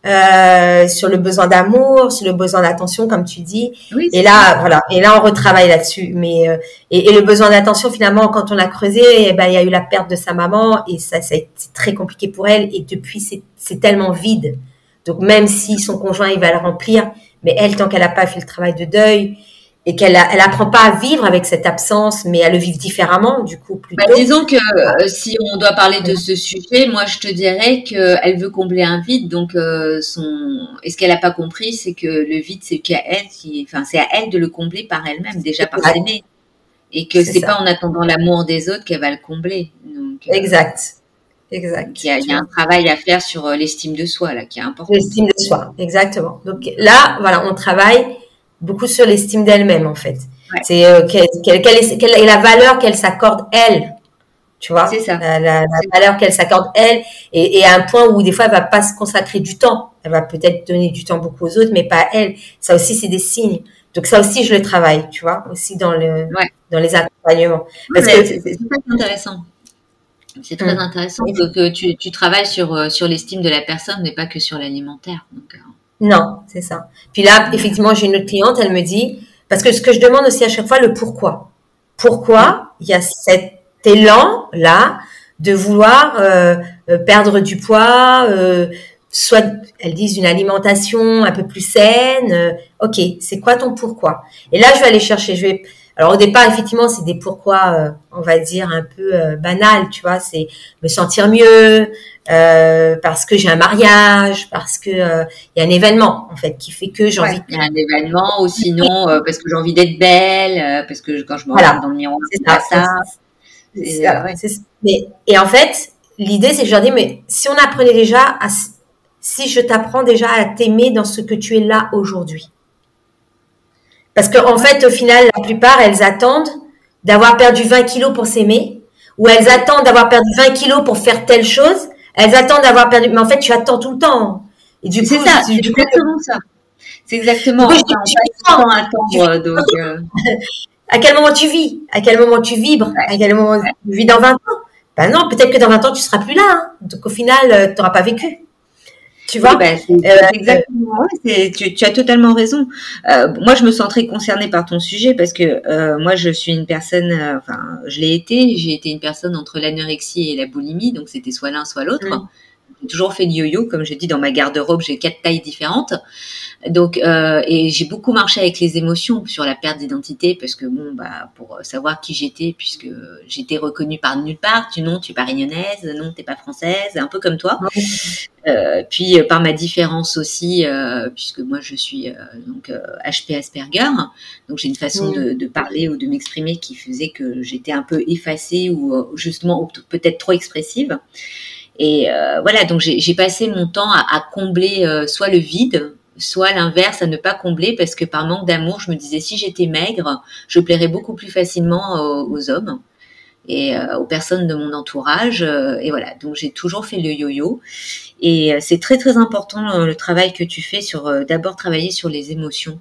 euh, sur le besoin d'amour, sur le besoin d'attention, comme tu dis. et là, voilà, et là, on retravaille là-dessus. Mais euh, et, le besoin d'attention, finalement, quand on l'a creusé, eh ben, il y a eu la perte de sa maman et ça, ça a été très compliqué pour elle. Et depuis, c'est tellement vide. Donc même si son conjoint il va le remplir, mais elle, tant qu'elle n'a pas fait le travail de deuil, et qu'elle elle apprend pas à vivre avec cette absence, mais à le vivre différemment, du coup, plutôt. Bah, disons que euh, si on doit parler de ce sujet, moi je te dirais qu'elle veut combler un vide, donc euh, son, et ce qu'elle a pas compris, c'est que le vide, c'est qu'à elle qui, enfin, c'est à elle de le combler par elle-même, déjà par s'aimer, et que c'est pas en attendant l'amour des autres qu'elle va le combler. Donc, euh, exact. Exact. Il y, a, il y a un travail à faire sur l'estime de soi là qui est important. L'estime de soi, exactement. Donc là, voilà, on travaille beaucoup sur l'estime d'elle-même en fait. C'est euh, quelle, est, la valeur qu'elle s'accorde elle, tu vois? C'est ça. La, valeur qu'elle s'accorde elle, et, à un point où des fois elle va pas se consacrer du temps. Elle va peut-être donner du temps beaucoup aux autres, mais pas à elle. Ça aussi c'est des signes. Donc ça aussi je le travaille, tu vois, aussi dans le dans les accompagnements. Parce que c'est très intéressant. C'est très hum. intéressant que tu, tu travailles sur euh, sur l'estime de la personne, mais pas que sur l'alimentaire. Donc, euh, non, c'est ça. Puis là, effectivement, j'ai une autre cliente, elle me dit, parce que ce que je demande aussi à chaque fois, le pourquoi. Pourquoi il y a cet élan là de vouloir euh, euh, perdre du poids, euh, soit elles disent une alimentation un peu plus saine. ok, c'est quoi ton pourquoi? Et là, je vais aller chercher. Je vais alors au départ, effectivement, c'est des pourquoi, euh, on va dire un peu euh, banal, tu vois, c'est me sentir mieux, euh, parce que j'ai un mariage, parce que il y a un événement en fait qui fait que j'ai envie. Il y a un événement, ou sinon parce que j'ai envie d'être belle, parce que quand je me regarde dans le miroir, c'est ça. ça. Mais et en fait, l'idée c'est que je leur dis mais si on apprenait déjà à si je t'apprends déjà à t'aimer dans ce que tu es là aujourd'hui parce qu'en en fait, au final, la plupart, elles attendent d'avoir perdu 20 kilos pour s'aimer, ou elles attendent d'avoir perdu 20 kilos pour faire telle chose. Elles attendent d'avoir perdu, mais en fait, tu attends tout le temps. Et du coup, c'est ça, c'est exactement ça. C'est exactement. ça. attendre, donc. Euh. à quel moment tu vis? À quel moment tu vibres? À quel moment tu vis dans 20 ans? Ben non, peut-être que dans 20 ans tu seras plus là. Hein. Donc au final, euh, tu n'auras pas vécu. Tu vois bah, euh, exactement. tu, tu, as totalement raison. Euh, moi, je me sens très concernée par ton sujet parce que euh, moi, je suis une personne. Enfin, je l'ai été. J'ai été une personne entre l'anorexie et la boulimie, donc c'était soit l'un, soit l'autre. Mm. J'ai toujours fait du yo-yo, comme je dis dans ma garde-robe, j'ai quatre tailles différentes. Donc, euh, et j'ai beaucoup marché avec les émotions sur la perte d'identité parce que bon, bah, pour savoir qui j'étais, puisque j'étais reconnue par nulle part. Tu non, tu es pas réunionnaise, non, t'es pas française, un peu comme toi. Euh, puis euh, par ma différence aussi, euh, puisque moi je suis donc HP Asperger, donc j'ai une façon de, de, parler ou de m'exprimer qui faisait que j'étais un peu effacée ou justement peut-être trop expressive. Et voilà, donc j'ai passé mon temps à, à combler soit le vide, soit l'inverse à ne pas combler parce que par manque d'amour, je me disais si j'étais maigre, je plairais beaucoup plus facilement aux, hommes et euh, aux personnes de mon entourage. Euh, et voilà, donc j'ai toujours fait le yo-yo. Et euh, c'est très très important le travail que tu fais sur d'abord travailler sur les émotions.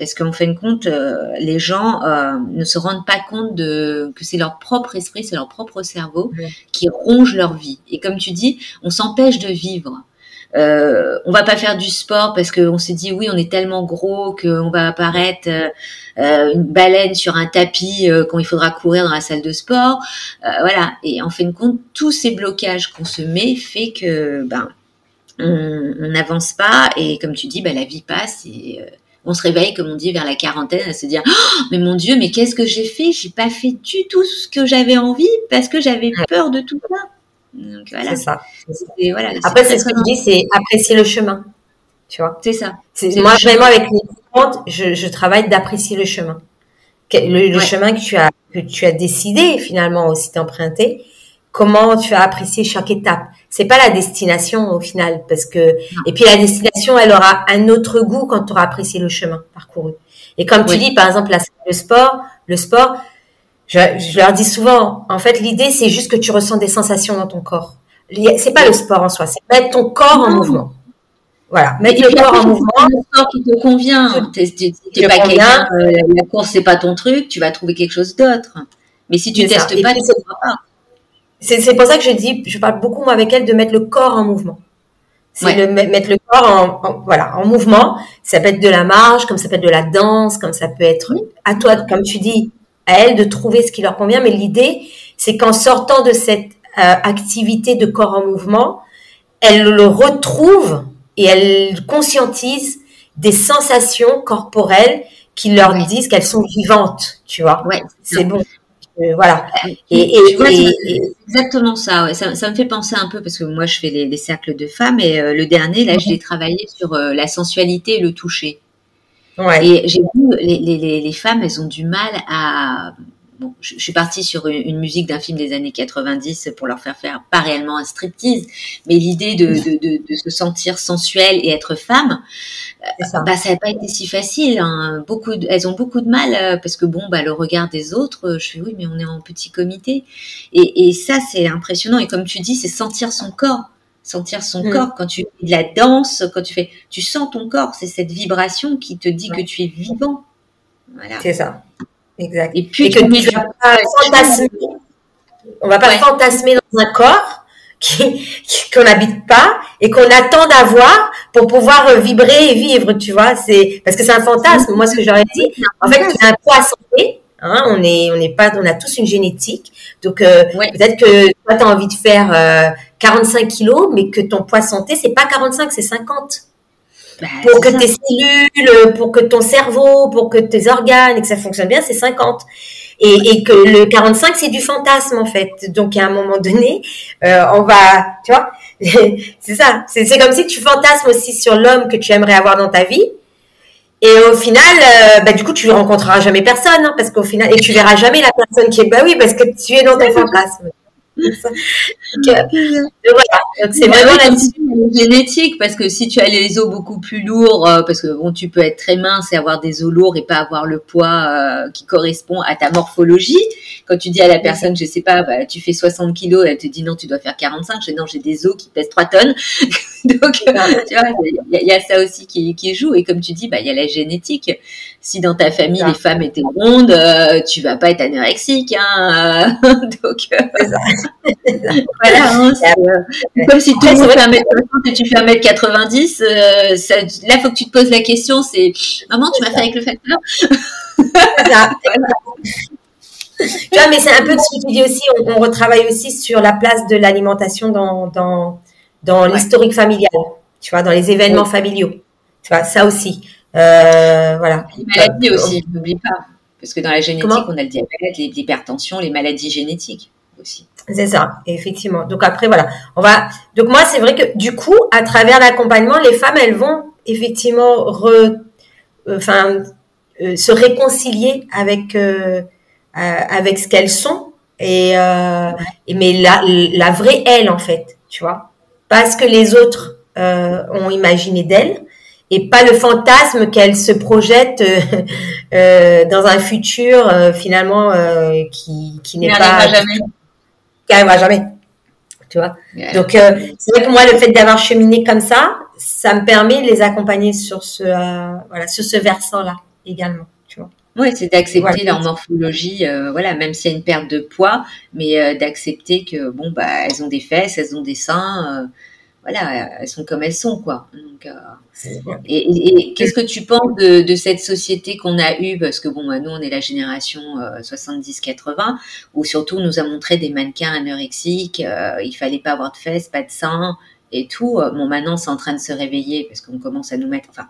Parce qu'en fin de compte, les gens ne se rendent pas compte de que c'est leur propre esprit, c'est leur propre cerveau qui ronge leur vie. Et comme tu dis, on s'empêche de vivre. Euh, on va pas faire du sport parce qu'on s'est dit oui, on est tellement gros qu'on va apparaître euh, euh, une baleine sur un tapis euh, quand il faudra courir dans la salle de sport. voilà. Et en fin de compte, tous ces blocages qu'on se met fait que ben on n'avance pas et comme tu dis, ben, la vie passe et on se réveille, comme on dit, vers la quarantaine, à se dire oh, mais mon Dieu, mais qu'est-ce que j'ai fait? J'ai pas fait du tout ce que j'avais envie parce que j'avais peur de tout ça. C'est ça. Voilà, Après, c'est ce que je dis, c'est apprécier le chemin. Tu vois C'est ça. Moi, vraiment, avec les je, je travaille d'apprécier le chemin. Le, chemin que tu as que tu as décidé finalement aussi d'emprunter. Comment tu as apprécié chaque étape. C'est pas la destination au final, parce que et puis la destination, elle aura un autre goût quand tu auras apprécié le chemin parcouru. Et comme tu dis, par exemple, le sport, le sport, je, leur dis souvent, en fait, l'idée, c'est juste que tu ressens des sensations dans ton corps. C'est pas le sport en soi, c'est mettre ton corps en mouvement. Voilà, mettre le corps en mouvement. Le sport qui te convient. Tu pas quelqu'un, euh, la course c'est pas ton truc, tu vas trouver quelque chose d'autre. Mais si tu testes pas, tu ne pas. C'est pour ça que je dis, je parle beaucoup moi avec elle de mettre le corps en mouvement. C'est de mettre le corps en, voilà en mouvement. Ça peut être de la marche, comme ça peut être de la danse, comme ça peut être à toi, comme tu dis, à elles de trouver ce qui leur convient. Mais l'idée, c'est qu'en sortant de cette euh, activité de corps en mouvement, elles le retrouvent et elles conscientisent des sensations corporelles qui leur disent qu'elles sont vivantes, tu vois. Ouais, c'est bon. Euh, voilà. Et, exactement ça, ça, ça. me fait penser un peu parce que moi je fais les, cercles de femmes et euh, le dernier là je mhm. l'ai travaillé sur euh, la sensualité et le toucher. Ouais. Et j'ai vu les, les, les, femmes elles ont du mal à je, suis partie sur une, musique d'un film des années 90 pour leur faire faire pas réellement un striptease, mais l'idée de, de, se sentir sensuelle et être femme, ça. bah ça n'a pas été si facile. Hein. Beaucoup, elles ont beaucoup de mal euh, parce que bon, bah le regard des autres, euh, je fais oui, mais on est en petit comité, et, et ça c'est impressionnant. Et comme tu dis, c'est sentir son corps sentir son mm. corps quand tu fais de la danse, quand tu fais, tu sens ton corps, c'est cette vibration qui te dit que tu es vivant. Voilà. C'est ça. Exact. Et puis, que tu vas pas fantasmer, on va pas fantasmer dans un corps qu'on n'habite pas et qu'on attend d'avoir pour pouvoir euh, vibrer et vivre, tu vois. C'est parce que c'est un fantasme. Moi, ce que j'aurais dit, en fait, tu as un poids santé. Hein, on est, on n'est pas, on a tous une génétique. Donc euh, peut-être que toi, tu as envie de faire euh, 45 kilos, mais que ton poids santé, c'est pas 45, c'est 50. Bah, pour que tes cellules, pour que ton cerveau, pour que tes organes et que ça fonctionne bien, c'est 50. Et, et, que le 45, c'est du fantasme en fait. Donc à un moment donné, euh, on va, tu vois, [laughs] c'est ça. C'est comme si tu fantasmes aussi sur l'homme que tu aimerais avoir dans ta vie. Et au final, euh, bah, du coup, tu ne rencontreras jamais personne, hein, parce qu'au final, et tu verras jamais la personne qui est, bah oui, parce que tu es dans ton fantasme. C'est vraiment la génétique parce que si tu as les os beaucoup plus lourds, euh, parce que bon, tu peux être très mince et avoir des os lourds et pas avoir le poids euh, qui correspond à ta morphologie. Quand tu dis à la personne, je sais pas, bah, tu fais 60 kilos, elle te dit non, tu dois faire 45. Je dis non, j'ai des os qui pèsent 3 tonnes. [laughs] Donc, tu vois, il y, a ça aussi qui, qui, joue. Et comme tu dis, bah, il y a la génétique. Si dans ta famille les femmes étaient rondes, euh, tu vas pas être anorexique. Hein, [laughs] donc, [laughs] voilà, hein, euh, comme si le monde fait 1m60 et tu fais 1m90, euh, ça, là, faut que tu te poses la question, c'est maman, tu m'as fait avec le facteur tu vois, mais c'est un peu ce que tu dis aussi, on, retravaille aussi sur la place de l'alimentation dans, dans, dans l'historique familial, tu vois, dans les événements familiaux. Tu vois, ça aussi. Euh, voilà. Les maladies aussi, n'oublie pas. Parce que dans la génétique, on a le diabète, l'hypertension, les maladies génétiques aussi. C'est ça, effectivement. Donc après, voilà. On va. Donc moi, c'est vrai que du coup, à travers l'accompagnement, les femmes, elles vont effectivement re... Euh, enfin, euh, se réconcilier avec euh, avec ce qu'elles sont et, et, mais la, la vraie elle en fait, tu vois, pas ce que les autres ont imaginé d'elle et pas le fantasme qu'elle se projette [laughs] dans un futur finalement qui, qui n'est pas jamais qui arrivera jamais. Tu vois. Donc euh, c'est vrai que moi le fait d'avoir cheminé comme ça, ça me permet de les accompagner sur ce euh, voilà sur ce versant là également. Oui, c'est d'accepter leur morphologie, euh, voilà, même s'il y a une perte de poids, mais d'accepter que bon bah elles ont des fesses, elles ont des seins, voilà, elles sont comme elles sont quoi. Donc et, qu'est-ce que tu penses de, cette société qu'on a eue? Parce que bon, bah, nous, on est la génération 70-80, euh, où surtout on nous a montré des mannequins anorexiques, euh, il fallait pas avoir de fesses, pas de seins et tout. Euh, bon, maintenant, c'est en train de se réveiller parce qu'on commence à nous mettre, enfin,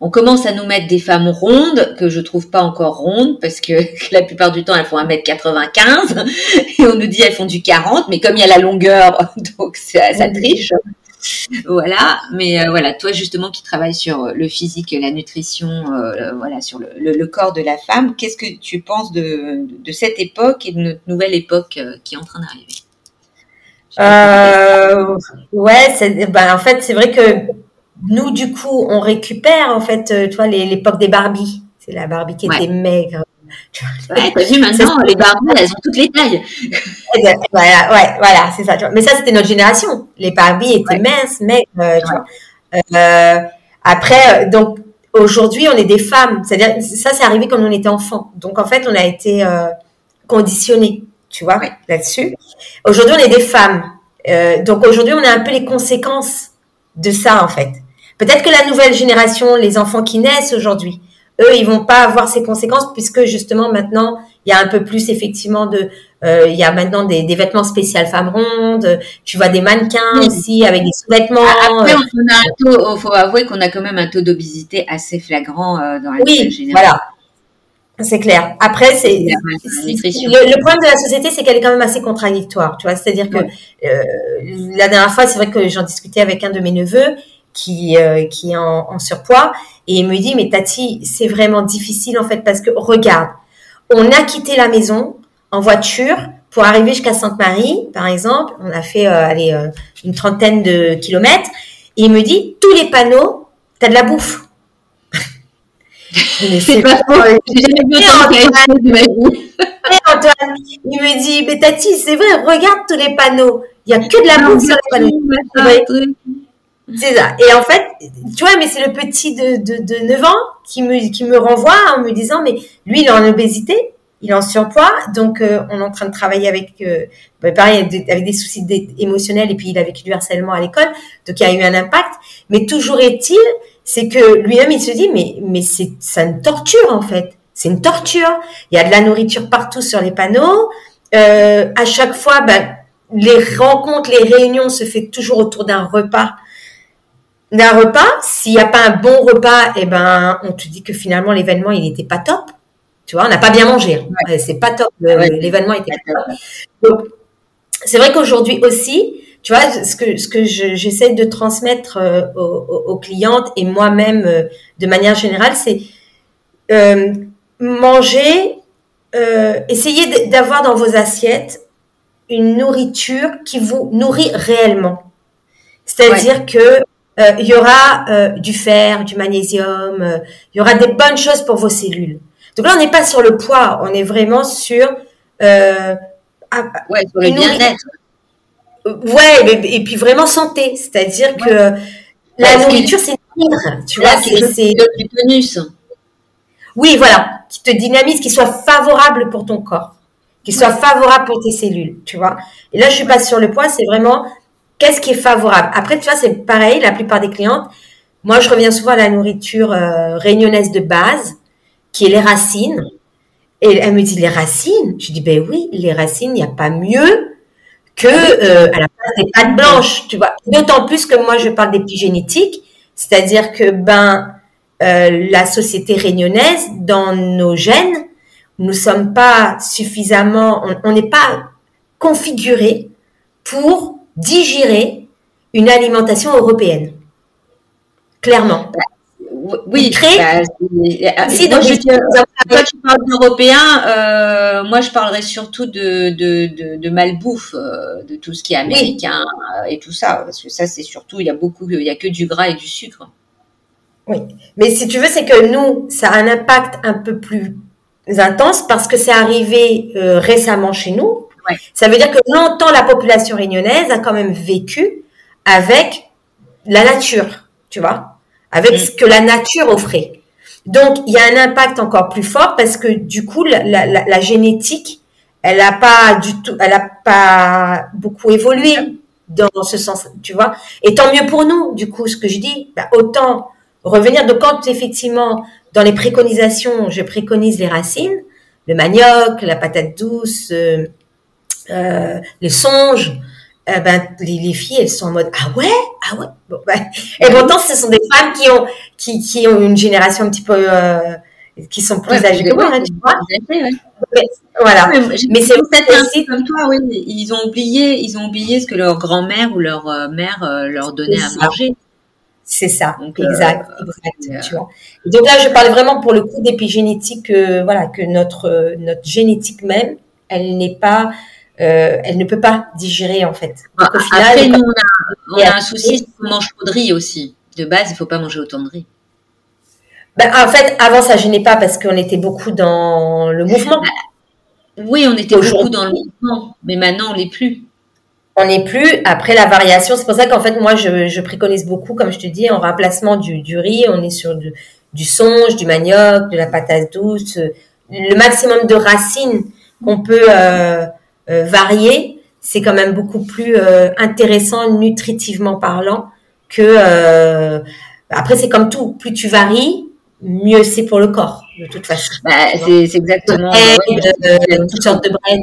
on commence à nous mettre des femmes rondes que je trouve pas encore rondes parce que [laughs] la plupart du temps elles font 1m95 et on nous dit elles font du 40 mais comme il y a la longueur [laughs] donc ça, ça triche. Voilà, mais euh, voilà, toi justement qui travailles sur euh, le physique, la nutrition, euh, voilà, sur le, corps de la femme, qu'est-ce que tu penses de, cette époque et de notre nouvelle époque qui est en train d'arriver? Ouais, ben, en fait, c'est vrai que nous, du coup, on récupère en fait, tu vois, l'époque des Barbies. C'est la Barbie qui était maigre, Ouais, t'as vu maintenant, les Barbies, elles ont toutes les tailles. voilà, ouais, voilà, c'est ça. Mais ça, c'était notre génération. Les Barbies étaient minces, maigres, euh, vois. Euh, après, euh, donc, aujourd'hui, on est des femmes. C'est-à-dire, ça, c'est arrivé quand on était enfant. Donc, en fait, on a été euh, conditionnés, tu vois, là-dessus. Aujourd'hui, on est des femmes. Euh, donc, aujourd'hui, on a un peu les conséquences de ça, en fait. Peut-être que la nouvelle génération, les enfants qui naissent aujourd'hui, eux, ils vont pas avoir ces conséquences puisque justement maintenant, Il y a un peu plus effectivement de, euh, il y a maintenant des, des, vêtements spéciaux femmes rondes. Tu vois des mannequins aussi avec des sous-vêtements. Après, on a un taux, faut avouer qu'on a quand même un taux d'obésité assez flagrant dans la oui, voilà. C'est clair. Après, c'est le, problème de la société, c'est qu'elle est quand même assez contradictoire. Tu vois, c'est-à-dire que euh, la dernière fois, c'est vrai que j'en discutais avec un de mes neveux qui euh, qui est en, en, surpoids et il me dit mais Tati, c'est vraiment difficile en fait parce que regarde, on a quitté la maison en voiture pour arriver jusqu'à Sainte-Marie, par exemple. On a fait euh, allez euh, une trentaine de kilomètres et il me dit tous les panneaux, t'as de la bouffe. [laughs] C'est pas jamais Antoine, il me dit, mais Tati, c'est vrai, regarde tous les panneaux. Il n'y a que de la bouffe sur les panneaux. C'est ça. Et en fait, tu vois, mais c'est le petit de, de, de 9 ans qui me, qui me renvoie en me disant, mais lui, il est en obésité, il est en surpoids, donc euh, on est en train de travailler avec, euh, bah, pareil, avec des soucis émotionnels, et puis il a vécu du harcèlement à l'école, donc il y a eu un impact. Mais toujours est-il c'est que lui-même il se dit mais mais c'est ça une torture en fait c'est une torture il y a de la nourriture partout sur les panneaux euh, à chaque fois ben, les rencontres les réunions se fait toujours autour d'un repas d'un repas s'il n'y a pas un bon repas et eh ben on te dit que finalement l'événement il n'était pas top. Tu vois on n'a pas bien mangé hein. c'est pas top l'événement était pas top. donc c'est vrai qu'aujourd'hui aussi tu vois, ce que, ce que j'essaie de transmettre euh, aux, clientes et moi-même euh, de manière générale, c'est euh, manger, essayez d'avoir dans vos assiettes une nourriture qui vous nourrit réellement. C'est-à-dire que il y aura du fer, du magnésium, il y aura des bonnes choses pour vos cellules. Donc là, on n'est pas sur le poids, on est vraiment sur, ouais, sur le bien-être Ouais, et puis vraiment santé, c'est-à-dire que la nourriture, c'est tu vois, c'est du tonus. Oui, voilà, qui te dynamise, qui soit favorable pour ton corps, qui soit favorable pour tes cellules, tu vois. Et là, je suis pas sur le poids, c'est vraiment qu'est-ce qui est favorable? Après, tu vois, c'est pareil, la plupart des clientes, moi, je reviens souvent à la nourriture euh, réunionnaise de base, qui est les racines. Et elle me dit les racines? Je dis ben oui, les racines, il n'y a pas mieux que euh, à la place des pâtes blanches, tu vois. D'autant plus que moi je parle d'épigénétique, c'est-à-dire que ben euh, la société réunionnaise dans nos gènes, nous sommes pas suffisamment, on n'est pas configuré pour digérer une alimentation européenne. Clairement. Oui, très. Bah, si, donc, je, tu parles d'européen, euh, moi je parlerais surtout de, de, de, malbouffe, euh, de tout ce qui est américain euh, et tout ça, parce que ça c'est surtout, il y a beaucoup, il y a que du gras et du sucre. Oui, mais si tu veux, c'est que nous, ça a un impact un peu plus intense parce que c'est arrivé récemment chez nous. Ça veut dire que longtemps la population réunionnaise a quand même vécu avec la nature, tu vois avec ce que la nature offrait. Donc, il y a un impact encore plus fort parce que du coup, la génétique, elle n'a pas du tout, elle a pas beaucoup évolué dans ce sens, tu vois. Et tant mieux pour nous, du coup, ce que je dis, bah, autant revenir de quand effectivement dans les préconisations, je préconise les racines, le manioc, la patate douce, euh, euh, le songe, euh, ben, les, les, filles, elles sont en mode ah ouais, ah ouais? Bon, ben, et pourtant, ce sont des femmes qui ont qui, qui ont une génération un petit peu euh, qui sont plus âgées que moi, hein, tu vois. voilà. mais, c'est peut-être aussi comme toi, oui. Ils ont oublié, ils ont oublié ce que leur grand-mère ou leur mère leur donnait à manger. C'est ça, Donc, exact, exact. Tu vois. Donc là, je parle vraiment pour le coup d'épigénétique, voilà, que notre notre génétique même, elle n'est pas euh, elle ne peut pas digérer en fait. Donc, au final, Après, nous, on a, on a un souci, c'est qu'on mange trop de riz aussi. De base, il ne faut pas manger autant de riz. Ben, en fait, avant, ça gênait pas parce qu'on était beaucoup dans le mouvement. Bah, oui, on était beaucoup dans le mouvement, mais maintenant, on n'est plus. On n'est plus. Après, la variation, c'est pour ça qu'en fait, moi, je, je, préconise beaucoup, comme je te dis, en remplacement du, du riz, on est sur du, du songe, du manioc, de la patate douce, le maximum de racines qu'on peut... Euh, euh, varié, c'est quand même beaucoup plus euh, intéressant nutritivement parlant que euh, après c'est comme tout, plus tu varies, mieux c'est pour le corps. de toute façon. Bah, c'est exactement. Bread, toutes sortes de bread.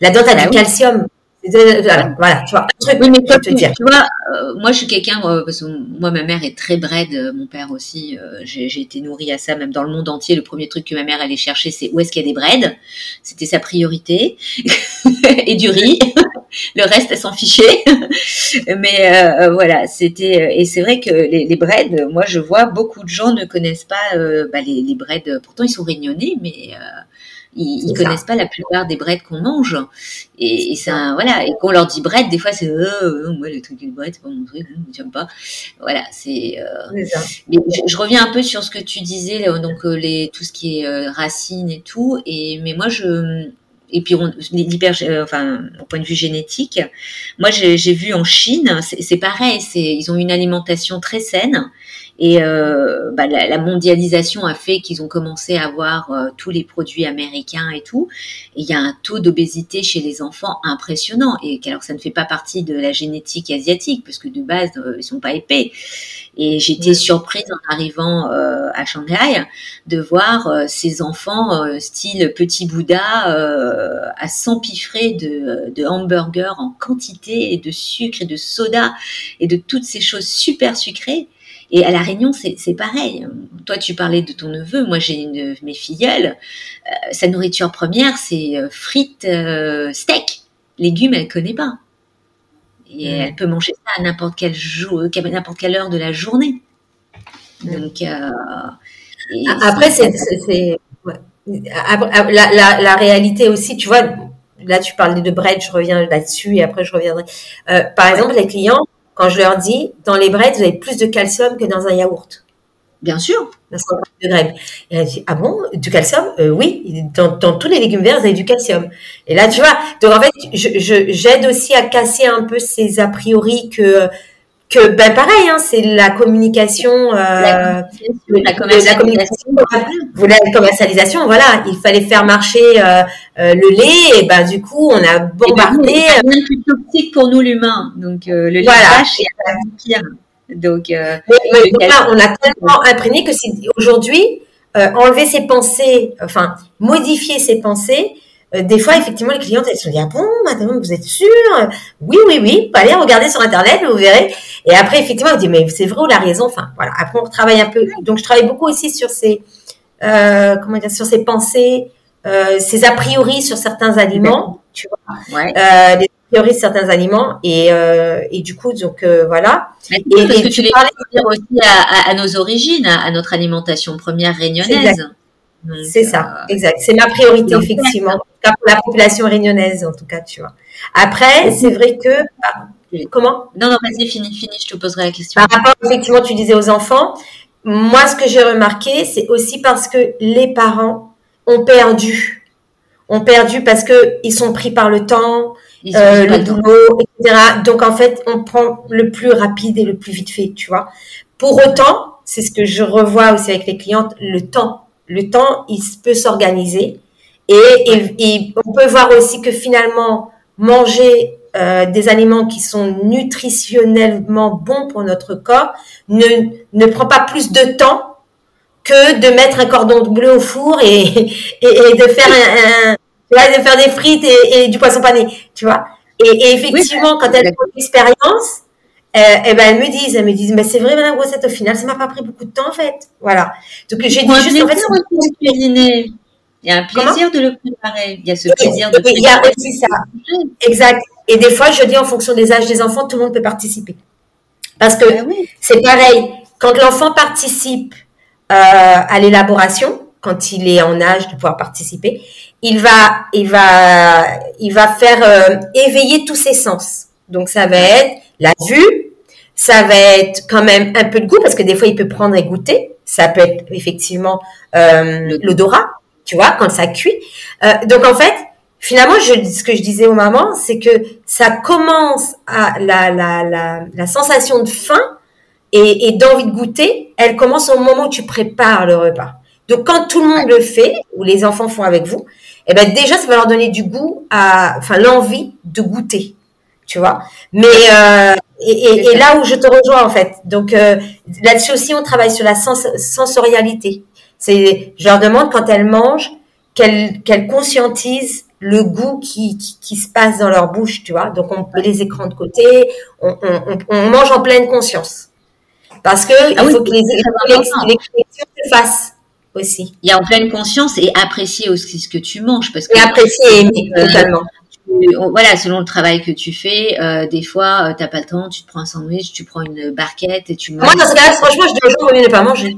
Là-dedans, tu as du calcium. Voilà, tu vois, oui, mais toi, tu, tu vois, euh, moi, je suis quelqu'un, euh, parce que moi, ma mère est très bread, euh, mon père aussi, j'ai été nourrie à ça, même dans le monde entier. Le premier truc que ma mère allait chercher, c'est où est-ce qu'il y a des breads. C'était sa priorité. [laughs] et du riz. le reste, elle s'en fichait. [laughs] mais voilà, c'était, et c'est vrai que les, les moi, je vois beaucoup de gens ne connaissent pas bah, les, les. Pourtant, ils sont réunionnés, mais ils, ils connaissent pas la plupart des breads qu'on mange. Et, et ça, voilà. Et qu'on leur dit bread, des fois c'est, euh, euh moi le truc de bread, c'est pas mon truc, hein, j'aime pas. Voilà, c'est. Euh... Mais je, je, reviens un peu sur ce que tu disais, donc euh, les tout ce qui est euh, racines et tout. Et mais moi je et puis l'hyper, enfin, au point de vue génétique, moi j'ai vu en Chine, c'est pareil, c'est ils ont une alimentation très saine et euh, bah, la, la, mondialisation a fait qu'ils ont commencé à avoir euh, tous les produits américains et tout. Et il y a un taux d'obésité chez les enfants impressionnant. Et alors ça ne fait pas partie de la génétique asiatique, parce que de base euh, ils sont pas épais. Et j'étais surprise en arrivant euh, à Shanghai de voir ces enfants style petit Bouddha à s'empiffrer de, de hamburgers en quantité et de sucre et de soda et de toutes ces choses super sucrées et à La Réunion, c'est pareil. Toi, tu parlais de ton neveu. Moi, j'ai une mes filleules. Euh, sa nourriture première, c'est euh, frites, euh, steak. Légumes, elle connaît pas. Et elle peut manger ça à n'importe quel jour, n'importe quelle heure de la journée. Donc, après, c'est la, la, la, réalité aussi, tu vois, là tu parlais de bread, je reviens là-dessus et après je reviendrai. par exemple, les clients, quand je leur dis, dans les breads, vous avez plus de calcium que dans un yaourt. Bien sûr. De Et elle dit, ah bon, du calcium? Euh, Oui, dans, tous les légumes verts, vous avez du calcium. Et là, tu vois, donc en fait, j'aide aussi à casser un peu ces a priori que que ben pareil, hein, c'est la communication, euh, la, commercialisation, la, commercialisation, voilà, il fallait faire marcher euh, euh, le lait, et ben du coup on a bombardé. C'est bien plus toxique pour nous l'humain, donc le lait voilà. vache est pire. Donc, on a tellement imprégné que aujourd'hui enlever ses pensées, enfin modifier ses pensées, euh, des fois, effectivement, les clientes, elles se disent, ah bon, madame, vous êtes sûre? Oui, oui, oui, allez regarder sur Internet, vous verrez. Et après, effectivement, on dit, mais c'est vrai ou la raison? Enfin, voilà. Après, on travaille un peu. Donc, je travaille beaucoup aussi sur ces, euh, comment dire, sur ces pensées, euh, ces a priori sur certains aliments, [laughs] tu vois. Ouais. Euh, les a priori sur certains aliments. Et, euh, et du coup, donc, euh, voilà. et, parce que tu, les parlais aussi à, à, à, nos origines, à, notre alimentation première réunionnaise. C'est ça, exact. C'est ma priorité, [laughs] effectivement pour la population réunionnaise, en tout cas, tu vois. Après, c'est vrai que, bah, comment? Non, non, vas-y, finis, finis, je te poserai la question. Par rapport, effectivement, tu disais aux enfants, moi, ce que j'ai remarqué, c'est aussi parce que les parents ont perdu, ont perdu parce que ils sont pris par le temps, euh, le boulot, etc. Donc, en fait, on prend le plus rapide et le plus vite fait, tu vois. Pour autant, c'est ce que je revois aussi avec les clientes, le temps. Le temps, il peut s'organiser. Et, on peut voir aussi que finalement, manger euh, des aliments qui sont nutritionnellement bons pour notre corps ne, ne prend pas plus de temps que de mettre un cordon bleu au four et, et, de faire un, de faire des frites et, du poisson pané, tu vois. Et, effectivement, quand elles font l'expérience, euh, eh ben elles me disent, elles me disent, mais c'est vrai, Madame Grossette, au final, ça m'a pas pris beaucoup de temps en fait, voilà. Donc j'ai dit juste en fait, il y a un plaisir de le préparer. Il y a ce plaisir de Il y a aussi ça. Exact. Et des fois, je dis en fonction des âges des enfants, tout le monde peut participer. Parce que ben c'est pareil. Quand l'enfant participe euh, à l'élaboration, quand il est en âge de pouvoir participer, il va, il va, il va faire euh, éveiller tous ses sens. Donc ça va être la vue, ça va être quand même un peu de goût parce que des fois il peut prendre et goûter. Ça peut être effectivement euh, l'odorat tu vois, quand ça cuit. Euh, donc en fait, finalement, je, ce que je disais aux mamans, c'est que ça commence à la, la, la, la sensation de faim et, et d'envie de goûter, elle commence au moment où tu prépares le repas. Donc quand tout le monde le fait, ou les enfants font avec vous, eh ben déjà ça va leur donner du goût à, enfin l'envie de goûter, tu vois. Mais euh, et, et, et, là où je te rejoins en fait, donc euh, là-dessus aussi on travaille sur la sens sensorialité C'est, je leur demande quand elles mangent, qu'elles conscientisent le goût qui, qui, qui, se passe dans leur bouche, tu vois. Donc on met les écrans de côté, on, on, on mange en pleine conscience. Parce que ah il faut que les, les, se fassent aussi. Il y a en pleine conscience et apprécier aussi ce que tu manges. Parce que, et apprécier et aimer, euh, totalement. Voilà, selon le travail que tu fais, euh, des fois, euh, t'as pas le temps, tu te prends un sandwich, tu prends une barquette et tu manges. Moi, dans ce cas-là, franchement, je dis aux gens, ne pas manger.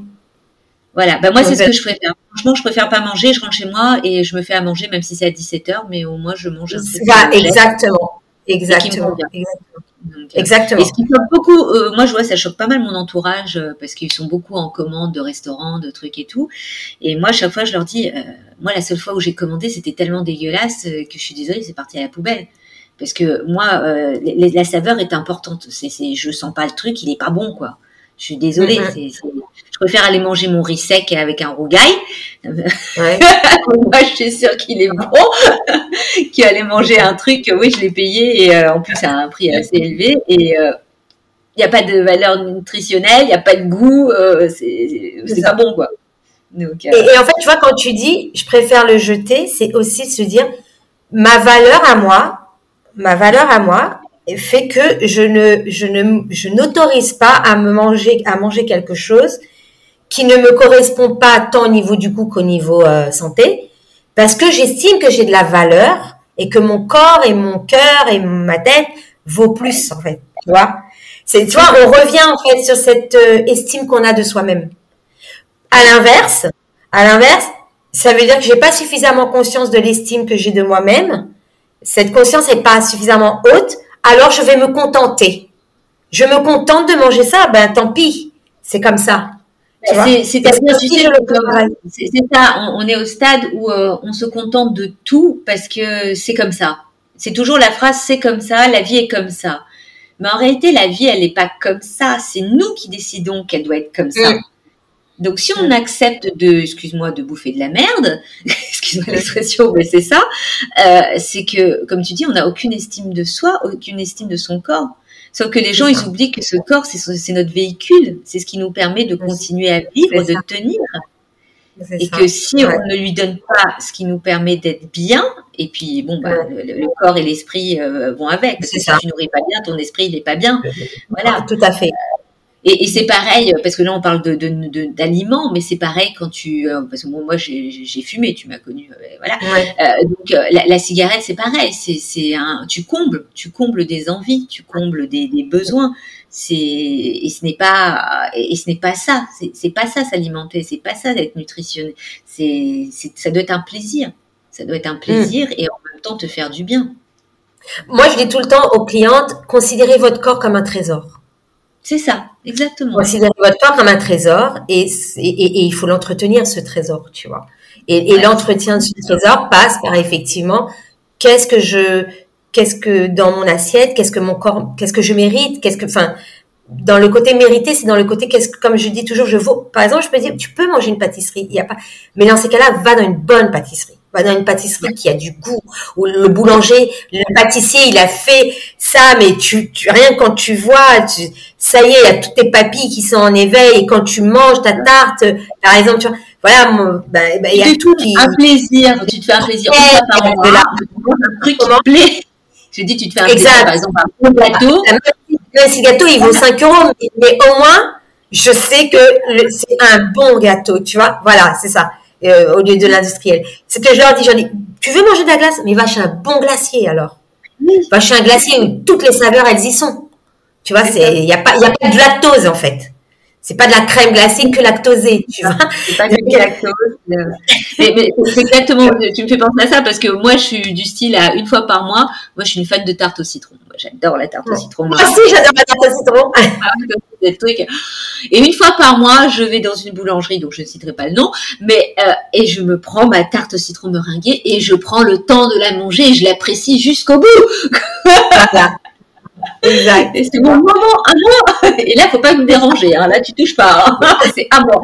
Voilà, bah moi c'est ce que je préfère. Franchement, je préfère pas manger, je rentre chez moi et je me fais à manger même si c'est à 17h, mais au moins je mange un truc. exactement. Exactement. Exactement. Et ce qui choque beaucoup, euh, moi je vois, ça choque pas mal mon entourage euh, parce qu'ils sont beaucoup en commande de restaurants, de trucs et tout. Et moi, à chaque fois, je leur dis, euh, moi la seule fois où j'ai commandé, c'était tellement dégueulasse que je suis désolée, c'est parti à la poubelle. Parce que moi, la saveur est importante. C'est, c'est, je sens pas le truc, il est pas bon, quoi. Je suis désolée. Mm-hmm. je préfère aller manger mon riz sec avec un rougail. Ouais. [laughs] Moi, je suis sûre qu'il est bon. [laughs] qu'aller manger un truc, oui, je l'ai payé et euh, en plus à un prix assez élevé et il euh, n'y a pas de valeur nutritionnelle, il n'y a pas de goût, euh, c'est pas bon quoi. Donc, et, et, en fait, tu vois, quand tu dis je préfère le jeter, c'est aussi se dire ma valeur à moi, ma valeur à moi, fait que je ne je ne je n'autorise pas à me manger à manger quelque chose qui ne me correspond pas tant au niveau du goût qu'au niveau euh, santé, parce que j'estime que j'ai de la valeur et que mon corps et mon cœur et ma tête vaut plus en fait, tu vois. C'est, tu vois, on revient en fait sur cette euh, estime qu'on a de soi-même. À l'inverse, à l'inverse, ça veut dire que j'ai pas suffisamment conscience de l'estime que j'ai de moi-même. Cette conscience n'est pas suffisamment haute, alors je vais me contenter. Je me contente de manger ça, ben tant pis, c'est comme ça. C'est ça, on, est au stade où euh, on se contente de tout parce que c'est comme ça. C'est toujours la phrase c'est comme ça, la vie est comme ça. Mais en réalité, la vie, elle n'est pas comme ça. C'est nous qui décidons qu'elle doit être comme ça. Mm. Donc, si on mm. accepte de, excuse-moi, de bouffer de la merde, [laughs] excuse-moi l'expression, mais c'est ça, euh, c'est que, comme tu dis, on n'a aucune estime de soi, aucune estime de son corps. Sauf que les gens, ils oublient que ce corps, c'est notre véhicule. C'est ce qui nous permet de continuer à vivre, de tenir. Et que si on ne lui donne pas ce qui nous permet d'être bien, et puis bon, bah, le, corps et l'esprit euh, vont avec. Parce que si tu nourris pas bien, ton esprit il est pas bien. Voilà. Tout à fait. Et, et c'est pareil, parce que là on parle de, d'aliments, mais c'est pareil quand tu, euh, parce que bon, moi j'ai, fumé, tu m'as connu, euh, voilà. Euh, donc la, la, cigarette c'est pareil, c'est, c'est un, tu combles, tu combles des envies, tu combles des, des besoins. C'est et ce n'est pas et ce n'est pas ça, c'est, pas ça s'alimenter, c'est pas ça d'être nutritionné. C'est, ça doit être un plaisir, ça doit être un plaisir et en même temps te faire du bien. Moi je dis tout le temps aux clientes, considérez votre corps comme un trésor. C'est ça, exactement. Considérez votre corps comme un trésor et, et, il faut l'entretenir, ce trésor, tu vois. Et, l'entretien de ce trésor passe par effectivement, qu'est-ce que je, qu'est-ce que dans mon assiette, qu'est-ce que mon corps, qu'est-ce que je mérite, qu'est-ce que, enfin, dans le côté mérité, c'est dans le côté qu'est-ce que, comme je dis toujours, je vaux. Par exemple, je peux dire, tu peux manger une pâtisserie, il y a pas, mais dans ces cas-là, va dans une bonne pâtisserie dans une pâtisserie qui a du goût, où le boulanger, le pâtissier, il a fait ça, mais tu, tu rien quand tu vois, tu, ça y est, il y a toutes tes papilles qui sont en éveil, et quand tu manges ta tarte, par exemple, tu vois, voilà, ben, ben, il y a tout qui... Un plaisir, tu te fais un plaisir, ouais, par mois, un truc qui plaît. Je dis, tu te fais un plaisir, par exemple, un bon gâteau. Même si le gâteau, il vaut 5 euros, mais au moins, je sais que c'est un bon gâteau, tu vois, voilà, c'est ça. Euh, au lieu de l'industriel. C'est que je leur dis, j'en dis, tu veux manger de la glace? Mais va chez un bon glacier alors. Va chez un glacier où toutes les saveurs, elles y sont. Tu vois, il n'y a, pas, y a pas de lactose en fait. C'est pas de la crème glacée que lactosée, tu vois. C'est pas de lactose. Euh, mais, mais c'est exactement, tu me fais penser à ça parce que moi, je suis du style à une fois par mois. Moi, je suis une fan de tarte au citron. J'adore la tarte au citron. Moi aussi, j'adore la tarte au citron. Et une fois par mois, je vais dans une boulangerie, donc je ne citerai pas le nom, mais euh, et je me prends ma tarte au citron meringuée et je prends le temps de la manger et je l'apprécie jusqu'au bout. [laughs] Exact. Et c'est mon moment à moi. Et là, faut pas me déranger. Hein. Là, tu touches pas. Hein. [laughs] C'est à moi.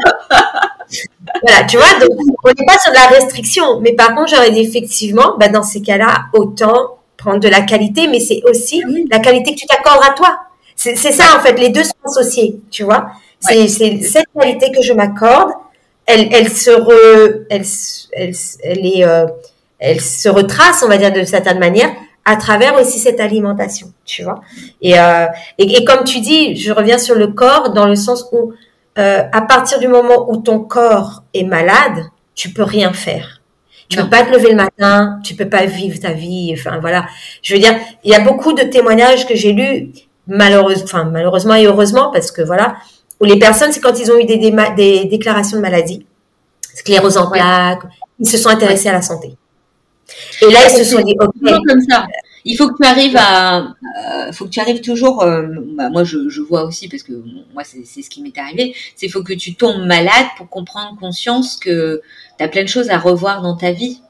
voilà, tu vois, donc on n'est pas sur la restriction. Mais par contre, j'aurais dit effectivement, bah, dans ces cas-là, autant prendre de la qualité, mais c'est aussi la qualité que tu t'accordes à toi. C'est ça, en fait, les deux sont associés, tu vois. C'est cette qualité que je m'accorde elle, elle se re, elle, elle, elle est, euh, elle se retrace, on va dire de certaine manière, à travers aussi cette alimentation, tu vois. Et, euh, et, et, comme tu dis, je reviens sur le corps dans le sens où euh, à partir du moment où ton corps est malade, tu peux rien faire. Tu peux pas te lever le matin, tu peux pas vivre ta vie. Enfin voilà, je veux dire, il y a beaucoup de témoignages que j'ai lus, malheureusement, enfin malheureusement et heureusement, parce que voilà, où les personnes, c'est quand ils ont eu des, des, déclarations de maladie, sclérose en plaques, ils se sont intéressés à la santé. Et là, ils se sont dit, ok. Comme ça. Il faut que tu arrives à, euh, faut que tu arrives toujours. Euh, bah, moi, je, je, vois aussi parce que moi, c'est ce qui m'est arrivé. C'est faut que tu tombes malade pour comprendre conscience que tu as plein de choses à revoir dans ta vie.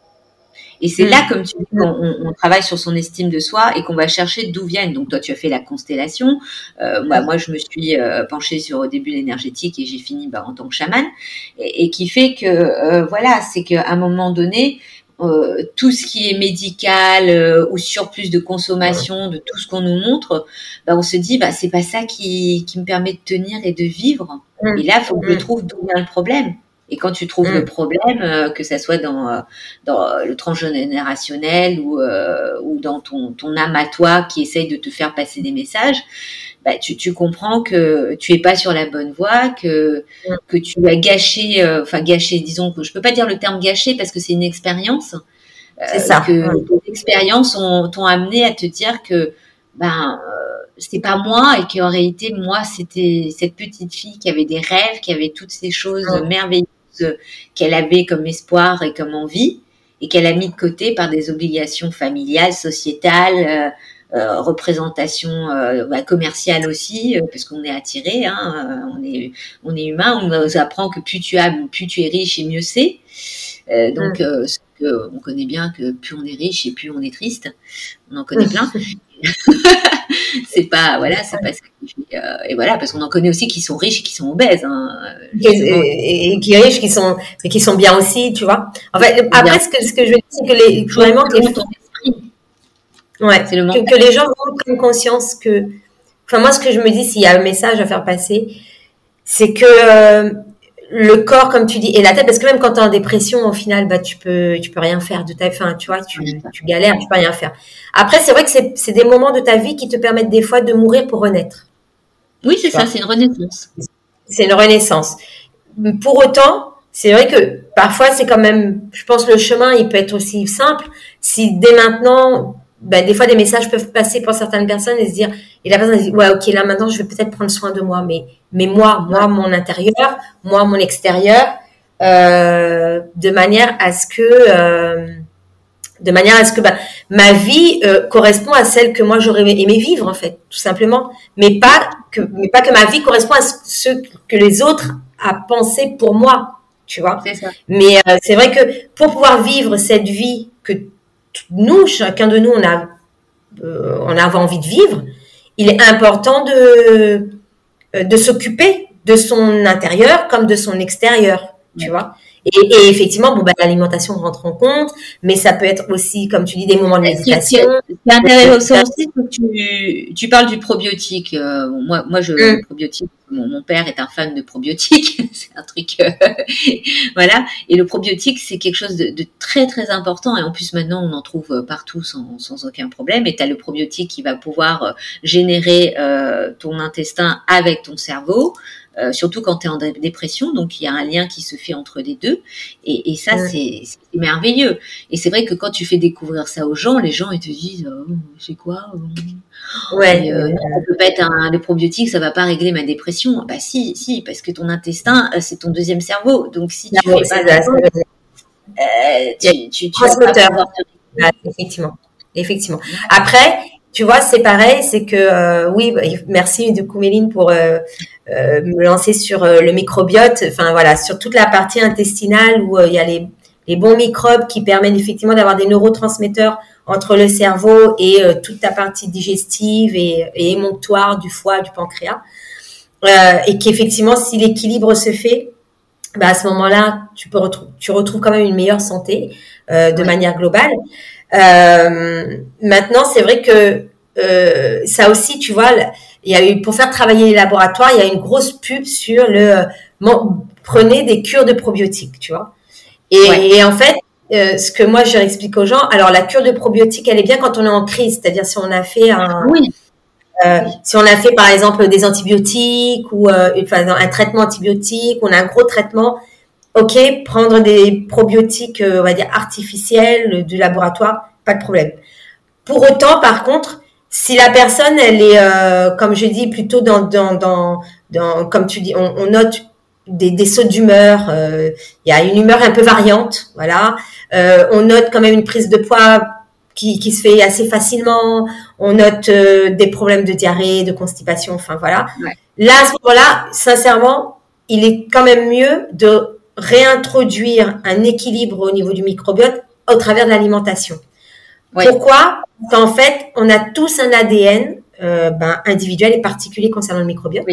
Et c'est là, mm. comme tu dis, qu'on on travaille sur son estime de soi et qu'on va chercher d'où viennent. Donc toi, tu as fait la constellation. Euh, moi, moi, je me suis euh, penchée sur au début l'énergétique et j'ai fini bah, en tant que chamane. Et, et qui fait que, euh, voilà, c'est qu'à un moment donné, euh, tout ce qui est médical euh, ou surplus de consommation de tout ce qu'on nous montre, bah, on se dit bah c'est pas ça qui, qui me permet de tenir et de vivre. Mm. Et là, il faut que je mm. trouve d'où vient le problème. Et quand tu trouves mm. le problème, euh, que ça soit dans, dans le transgénérationnel ou, ou dans ton, ton âme à toi qui essaye de te faire passer des messages, bah, tu, tu, comprends que tu es pas sur la bonne voie, que mm. que tu as gâché, euh, enfin gâché, disons que je peux pas dire le terme gâché parce que c'est une expérience. Euh, c'est ça. Que tes expériences t'ont amené à te dire que ben euh, c'est pas moi et qu'en réalité moi c'était cette petite fille qui avait des rêves, qui avait toutes ces choses merveilleuses qu'elle avait comme espoir et comme envie et qu'elle a mis de côté par des obligations familiales, sociétales. Euh, représentation euh, bah, commerciale aussi, euh, parce qu'on est attiré, hein, on est on est humain, on nous apprend que plus tu as, plus tu es riche et mieux c'est. donc mm. on connaît bien que plus on est riche et plus on est triste. On en connaît plein. [laughs] c'est pas voilà, c'est pas ça qui fait, et voilà parce qu'on en connaît aussi qui sont riches et qui sont obèses. Hein, et, qui riches qui sont mais qui sont bien aussi, tu vois. En fait, après ce que ce que je veux dire c'est que les vraiment les Ouais, le que, que, les gens prennent conscience que, enfin moi ce que je me dis s'il y a un message à faire passer, c'est que euh, le corps, comme tu dis, et la tête, parce que même quand tu es en dépression, au final, bah tu peux, tu peux rien faire de ta, fin, tu vois, tu, tu galères, tu peux rien faire. Après, c'est vrai que c'est des moments de ta vie qui te permettent des fois de mourir pour renaître. Oui, c'est ça, c'est une renaissance. C'est une renaissance. Pour autant, c'est vrai que parfois c'est quand même, je pense, le chemin, il peut être aussi simple si dès maintenant ben, des fois, des messages peuvent passer pour certaines personnes et se dire, et la personne dit, ouais, ok, là maintenant, je vais peut-être prendre soin de moi, mais, mais moi, moi, mon intérieur, moi, mon extérieur, euh, de manière à ce que, euh, de manière à ce que bah, ma vie euh, correspond à celle que moi j'aurais aimé vivre en fait, tout simplement, mais pas que, mais pas que ma vie correspond à ce que les autres a pensé pour moi, tu vois. Ça. Mais euh, c'est vrai que pour pouvoir vivre cette vie que nous, chacun de nous, on a, euh, on a envie de vivre, il est important de, euh, de s'occuper de son intérieur comme de son extérieur, tu vois. Et, effectivement, bon, bah, l'alimentation rentre en compte, mais ça peut être aussi, comme tu dis, des moments de méditation. C'est intéressant aussi que tu, tu parles du probiotique. Euh, moi, moi, je, mm. probiotique, mon, père est un fan de probiotiques. [laughs] c'est un truc, euh, [laughs] voilà. Et le probiotique, c'est quelque chose de, de, très, très important. Et en plus, maintenant, on en trouve partout sans, sans aucun problème. Et tu as le probiotique qui va pouvoir euh, générer ton intestin avec ton cerveau. Euh, surtout quand tu es en dépression. Donc, il y a un lien qui se fait entre les deux. Et, et ça, c'est merveilleux. Et c'est vrai que quand tu fais découvrir ça aux gens, les gens, ils te disent, oh, c'est quoi Ouais. Euh, peut pas être un, le probiotique, ça va pas régler ma dépression. Bah si, si, parce que ton intestin, euh, c'est ton deuxième cerveau. Donc si tu fais pas ça, euh, tu, tu, tu vas effectivement, effectivement. Après, tu vois, c'est pareil, c'est que euh, oui, bah, merci du coup Méline pour euh, euh, me lancer sur le microbiote, enfin voilà, sur toute la partie intestinale où il y a les, les, bons microbes qui permettent effectivement d'avoir des neurotransmetteurs entre le cerveau et toute ta partie digestive et, et, émonctoire du foie, du pancréas, et qu'effectivement, si l'équilibre se fait, bah à ce moment-là, tu peux retrouver, tu retrouves quand même une meilleure santé de manière globale. Euh, maintenant, c'est vrai que euh, ça aussi, tu vois, il y a eu pour faire travailler les laboratoires, il y a une grosse pub sur le prenez des cures de probiotiques, tu vois. Et, en fait, euh, ce que moi je explique aux gens, alors la cure de probiotiques, elle est bien quand on est en crise, c'est-à-dire si on a fait un, oui. Euh, si on a fait par exemple des antibiotiques ou euh, un traitement antibiotique, on a un gros traitement, ok, prendre des probiotiques, on va dire artificiels du laboratoire, pas de problème. Pour autant, par contre, si la personne, elle est, comme je dis, plutôt dans, dans, dans, dans comme tu dis, on, on note des, des sauts d'humeur. Euh, il y a une humeur un peu variante, voilà. Euh, on note quand même une prise de poids qui, qui se fait assez facilement. On note euh, des problèmes de diarrhée, de constipation, enfin voilà. Là, à ce moment-là, sincèrement, il est quand même mieux de réintroduire un équilibre au niveau du microbiote au travers de l'alimentation. Pourquoi? Parce qu'en fait, on a tous un ADN euh, ben, individuel et particulier concernant le microbiote.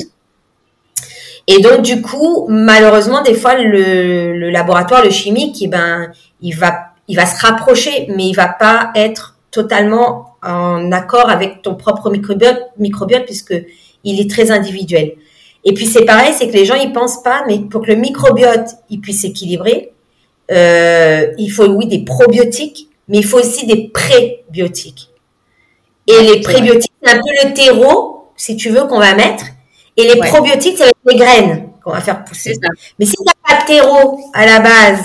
Et donc, du coup, malheureusement, des fois, le, laboratoire, le chimique, eh ben, il va, il va se rapprocher, mais il va pas être totalement en accord avec ton propre microbiote, microbiote puisque il est très individuel. Et puis c'est pareil, c'est que les gens ils pensent pas, mais pour que le microbiote il puisse s'équilibrer, euh, il faut oui des probiotiques, mais il faut aussi des prébiotiques. Et les prébiotiques, c'est un peu le terreau, si tu veux, qu'on va mettre. Et les probiotiques, ça va être les graines qu'on va faire pousser. Mais si tu n'as pas de terreau à la base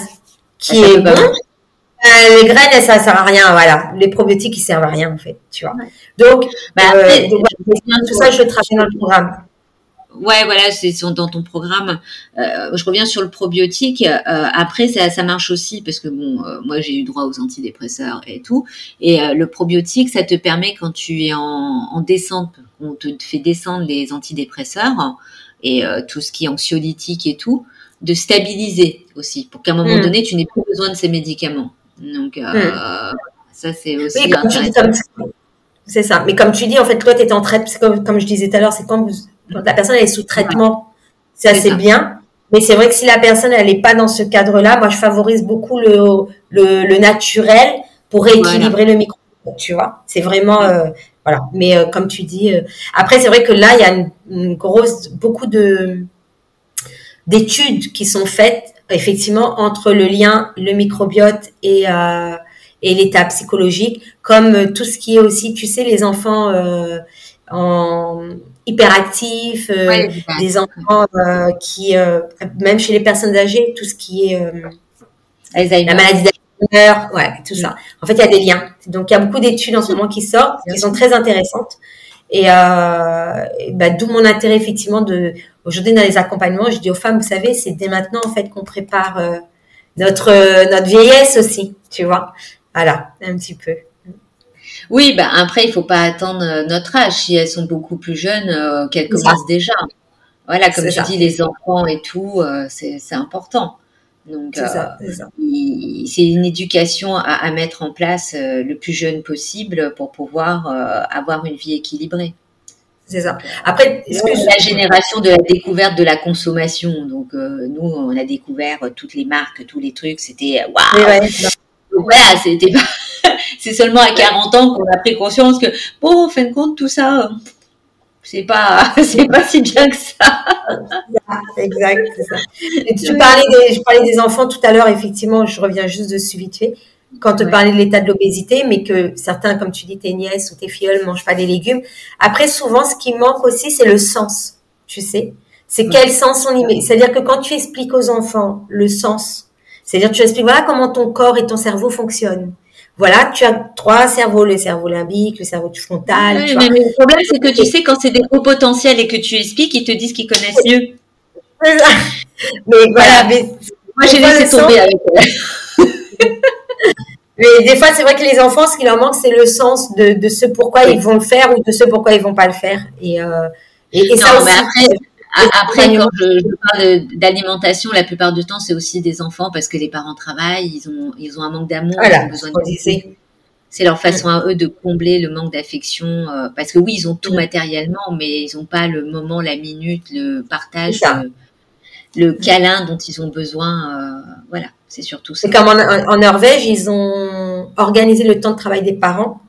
qui est bon, euh, les graines, ça ne sert à rien. Voilà. Les probiotiques, ils servent à rien, en fait. Tu vois. Donc, bah, euh, tout ça, je le travaille dans le programme. Ouais, voilà, c'est dans ton programme. Euh, je reviens sur le probiotique. Euh, après, ça, ça marche aussi parce que bon, euh, moi j'ai eu droit aux antidépresseurs et tout. Et le probiotique, ça te permet quand tu es en, en descente, on te fait descendre les antidépresseurs et tout ce qui est anxiolytique et tout, de stabiliser aussi pour qu'à un moment mm. donné, tu n'aies plus besoin de ces médicaments. Donc mm. ça, c'est aussi oui, C'est ça. Mais comme tu dis, en fait, toi, tu es en traitement, comme, comme je disais tout à l'heure, c'est quand vous la personne est sous traitement, c'est assez bien. Mais c'est vrai que si la personne elle n'est pas dans ce cadre-là, moi je favorise beaucoup le, le, naturel pour rééquilibrer le micro. Tu vois, c'est vraiment euh, voilà. Mais euh, comme tu dis, euh, après c'est vrai que là il y a une, grosse beaucoup de d'études qui sont faites effectivement entre le lien le microbiote et et l'état psychologique, comme tout ce qui est aussi, tu sais, les enfants en hyperactifs, euh, des enfants euh, qui, euh, même chez les personnes âgées, tout ce qui est la maladie d'Alzheimer, ouais, tout ça. En fait, il y a des liens. Donc, il y a beaucoup d'études en ce moment qui sortent, qui sont très intéressantes. Et, bah, d'où mon intérêt effectivement de aujourd'hui dans les accompagnements, je dis aux femmes, vous savez, c'est dès maintenant en fait qu'on prépare notre notre vieillesse aussi, tu vois. Voilà, un petit peu. Oui, bah après, il faut pas attendre euh, notre âge. Si elles sont beaucoup plus jeunes, euh, qu'elles commencent déjà. Voilà, comme tu dis, les enfants et tout, euh, c'est important. Donc, c'est une éducation à, mettre en place le plus jeune possible pour pouvoir avoir une vie équilibrée. C'est ça. Après, la génération de la découverte de la consommation. Donc, nous, on a découvert toutes les marques, tous les trucs. C'était waouh. Voilà, c'était pas [laughs] c'est seulement à 40 ans qu'on a pris conscience que, bon, en fin de compte, tout ça, c'est pas, [laughs] c'est pas si bien que ça. [laughs] exact, c'est ça. tu parlais des, je parlais des enfants tout à l'heure, effectivement, je reviens juste dessus vite fait. Quand tu parlais de l'état de l'obésité, mais que certains, comme tu dis, tes nièces ou tes filles ne mangent pas des légumes. Après, souvent, ce qui manque aussi, c'est le sens, tu sais. C'est quel sens on y met. C'est-à-dire que quand tu expliques aux enfants le sens, c'est-à-dire tu expliques voilà comment ton corps et ton cerveau fonctionnent voilà, tu as trois cerveaux, le cerveau limbique, le cerveau frontal. Oui, mais le problème, c'est que tu sais, quand c'est des hauts potentiels et que tu expliques, ils te disent qu'ils connaissent mieux. mais voilà, mais moi j'ai laissé tomber avec [laughs] mais des fois, c'est vrai que les enfants, ce qui leur manque, c'est le sens de, de ce pourquoi ils vont le faire ou de ce pourquoi ils vont pas le faire. Et, euh, et, ça aussi, après, quand je, parle d'alimentation, la plupart du temps, c'est aussi des enfants parce que les parents travaillent, ils ont, ils ont un manque d'amour, ils ont besoin de c'est leur façon à eux de combler le manque d'affection. Euh, parce que oui, ils ont tout matériellement, mais ils n'ont pas le moment, la minute, le partage, le, câlin dont ils ont besoin. Euh, voilà, c'est surtout ça. C'est comme en, Norvège, ils ont organisé le temps de travail des parents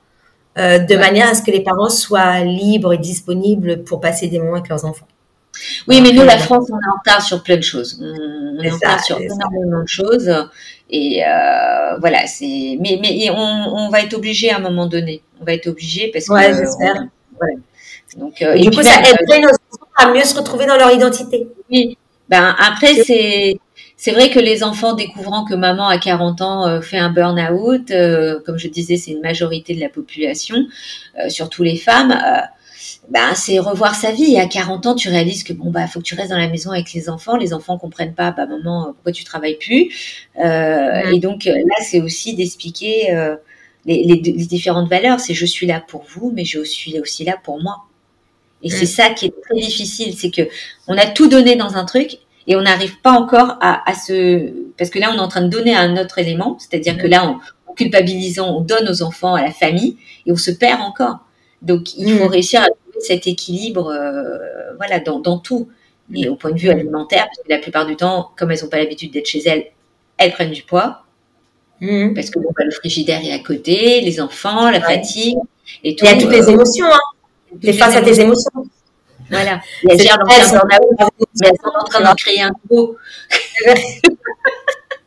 euh, de manière à ce que les parents soient libres et disponibles pour passer des moments avec leurs enfants. Oui, mais nous, la France, on est en retard sur plein de choses. On, est, en retard sur énormément de choses. Et euh, voilà, c'est. Mais, mais on, on, va être obligé à un moment donné. On va être obligé parce que. Ouais, j'espère. Voilà. Donc, euh, et, du coup, ça aiderait nos enfants à mieux se retrouver dans leur identité. Oui. Ben après, c'est c'est vrai que les enfants découvrant que maman à 40 ans euh, fait un burn-out, euh, comme je disais, c'est une majorité de la population, euh, surtout les femmes. Ben, c'est revoir sa vie. Et à 40 ans, tu réalises que bon bah faut que tu restes dans la maison avec les enfants. Les enfants comprennent pas, bah maman, pourquoi tu travailles plus? Et donc là, c'est aussi d'expliquer les, les, les, différentes valeurs. C'est je suis là pour vous, mais je suis aussi là pour moi. Et c'est ça qui est très difficile, c'est que on a tout donné dans un truc et on n'arrive pas encore à, à, se parce que là on est en train de donner un autre élément, c'est-à-dire que là en, culpabilisant on donne aux enfants, à la famille et on se perd encore. Donc il faut mm. réussir à trouver cet équilibre, euh, voilà, dans, dans, tout. Et au point de vue alimentaire, parce que la plupart du temps, comme elles n'ont pas l'habitude d'être chez elles, elles prennent du poids. Mm. Parce que bon, bah, le frigidaire est à côté, les enfants, la fatigue et tout. Il y a toutes les euh, émotions. Hein. T'es face à tes émotions. Voilà. [laughs] elles, sont, mais elles sont en train d'en créer un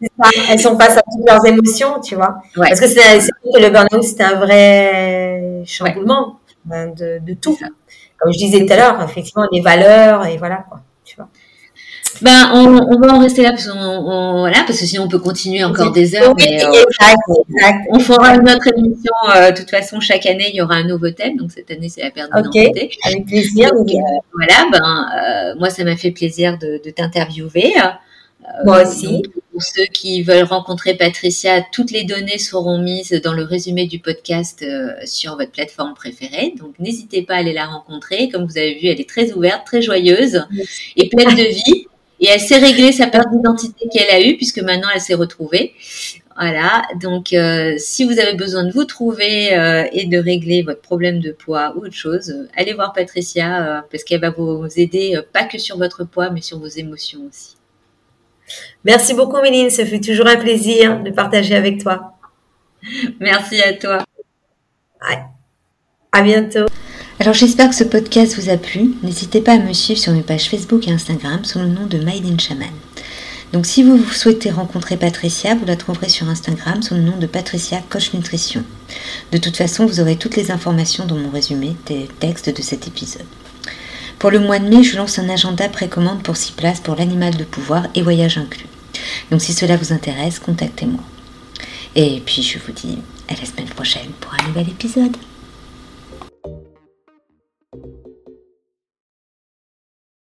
[laughs] elles sont face à toutes leurs émotions, tu vois. Parce que c'est que le burn-out, c'est un vrai chamboulement de, de, tout. Comme je disais tout à l'heure, effectivement, les valeurs et voilà quoi, tu vois. Ben, on, on, va en rester là parce, on, voilà, parce que sinon on peut continuer encore des heures. mais, euh, On fera une autre émission. Euh, de toute façon, chaque année, il y aura un nouveau thème. Donc cette année, c'est la perte d'identité. Avec plaisir. Donc, euh, voilà, ben, moi, ça m'a fait plaisir de, de t'interviewer. moi aussi. Pour ceux qui veulent rencontrer Patricia, toutes les données seront mises dans le résumé du podcast sur votre plateforme préférée. Donc n'hésitez pas à aller la rencontrer. Comme vous avez vu, elle est très ouverte, très joyeuse et pleine de vie. Et elle s'est réglée sa perte d'identité qu'elle a eue, puisque maintenant elle s'est retrouvée. Voilà, donc euh, si vous avez besoin de vous trouver euh, et de régler votre problème de poids ou autre chose, euh, allez voir Patricia parce qu'elle va vous aider pas que sur votre poids mais sur vos émotions aussi. Merci beaucoup Méline, ça fait toujours un plaisir de partager avec toi. Merci à toi. À bientôt. Alors j'espère que ce podcast vous a plu. N'hésitez pas à me suivre sur mes pages Facebook et Instagram sous le nom de Made in Shaman. Donc si vous souhaitez rencontrer Patricia, vous la trouverez sur Instagram sous le nom de Patricia Coach Nutrition. De toute façon, vous aurez toutes les informations dans mon résumé des textes de cet épisode. Pour le mois de mai, je lance un agenda précommande pour 6 places pour l'animal de pouvoir et voyage inclus. Donc si cela vous intéresse, contactez-moi. Et puis je vous dis à la semaine prochaine pour un nouvel épisode.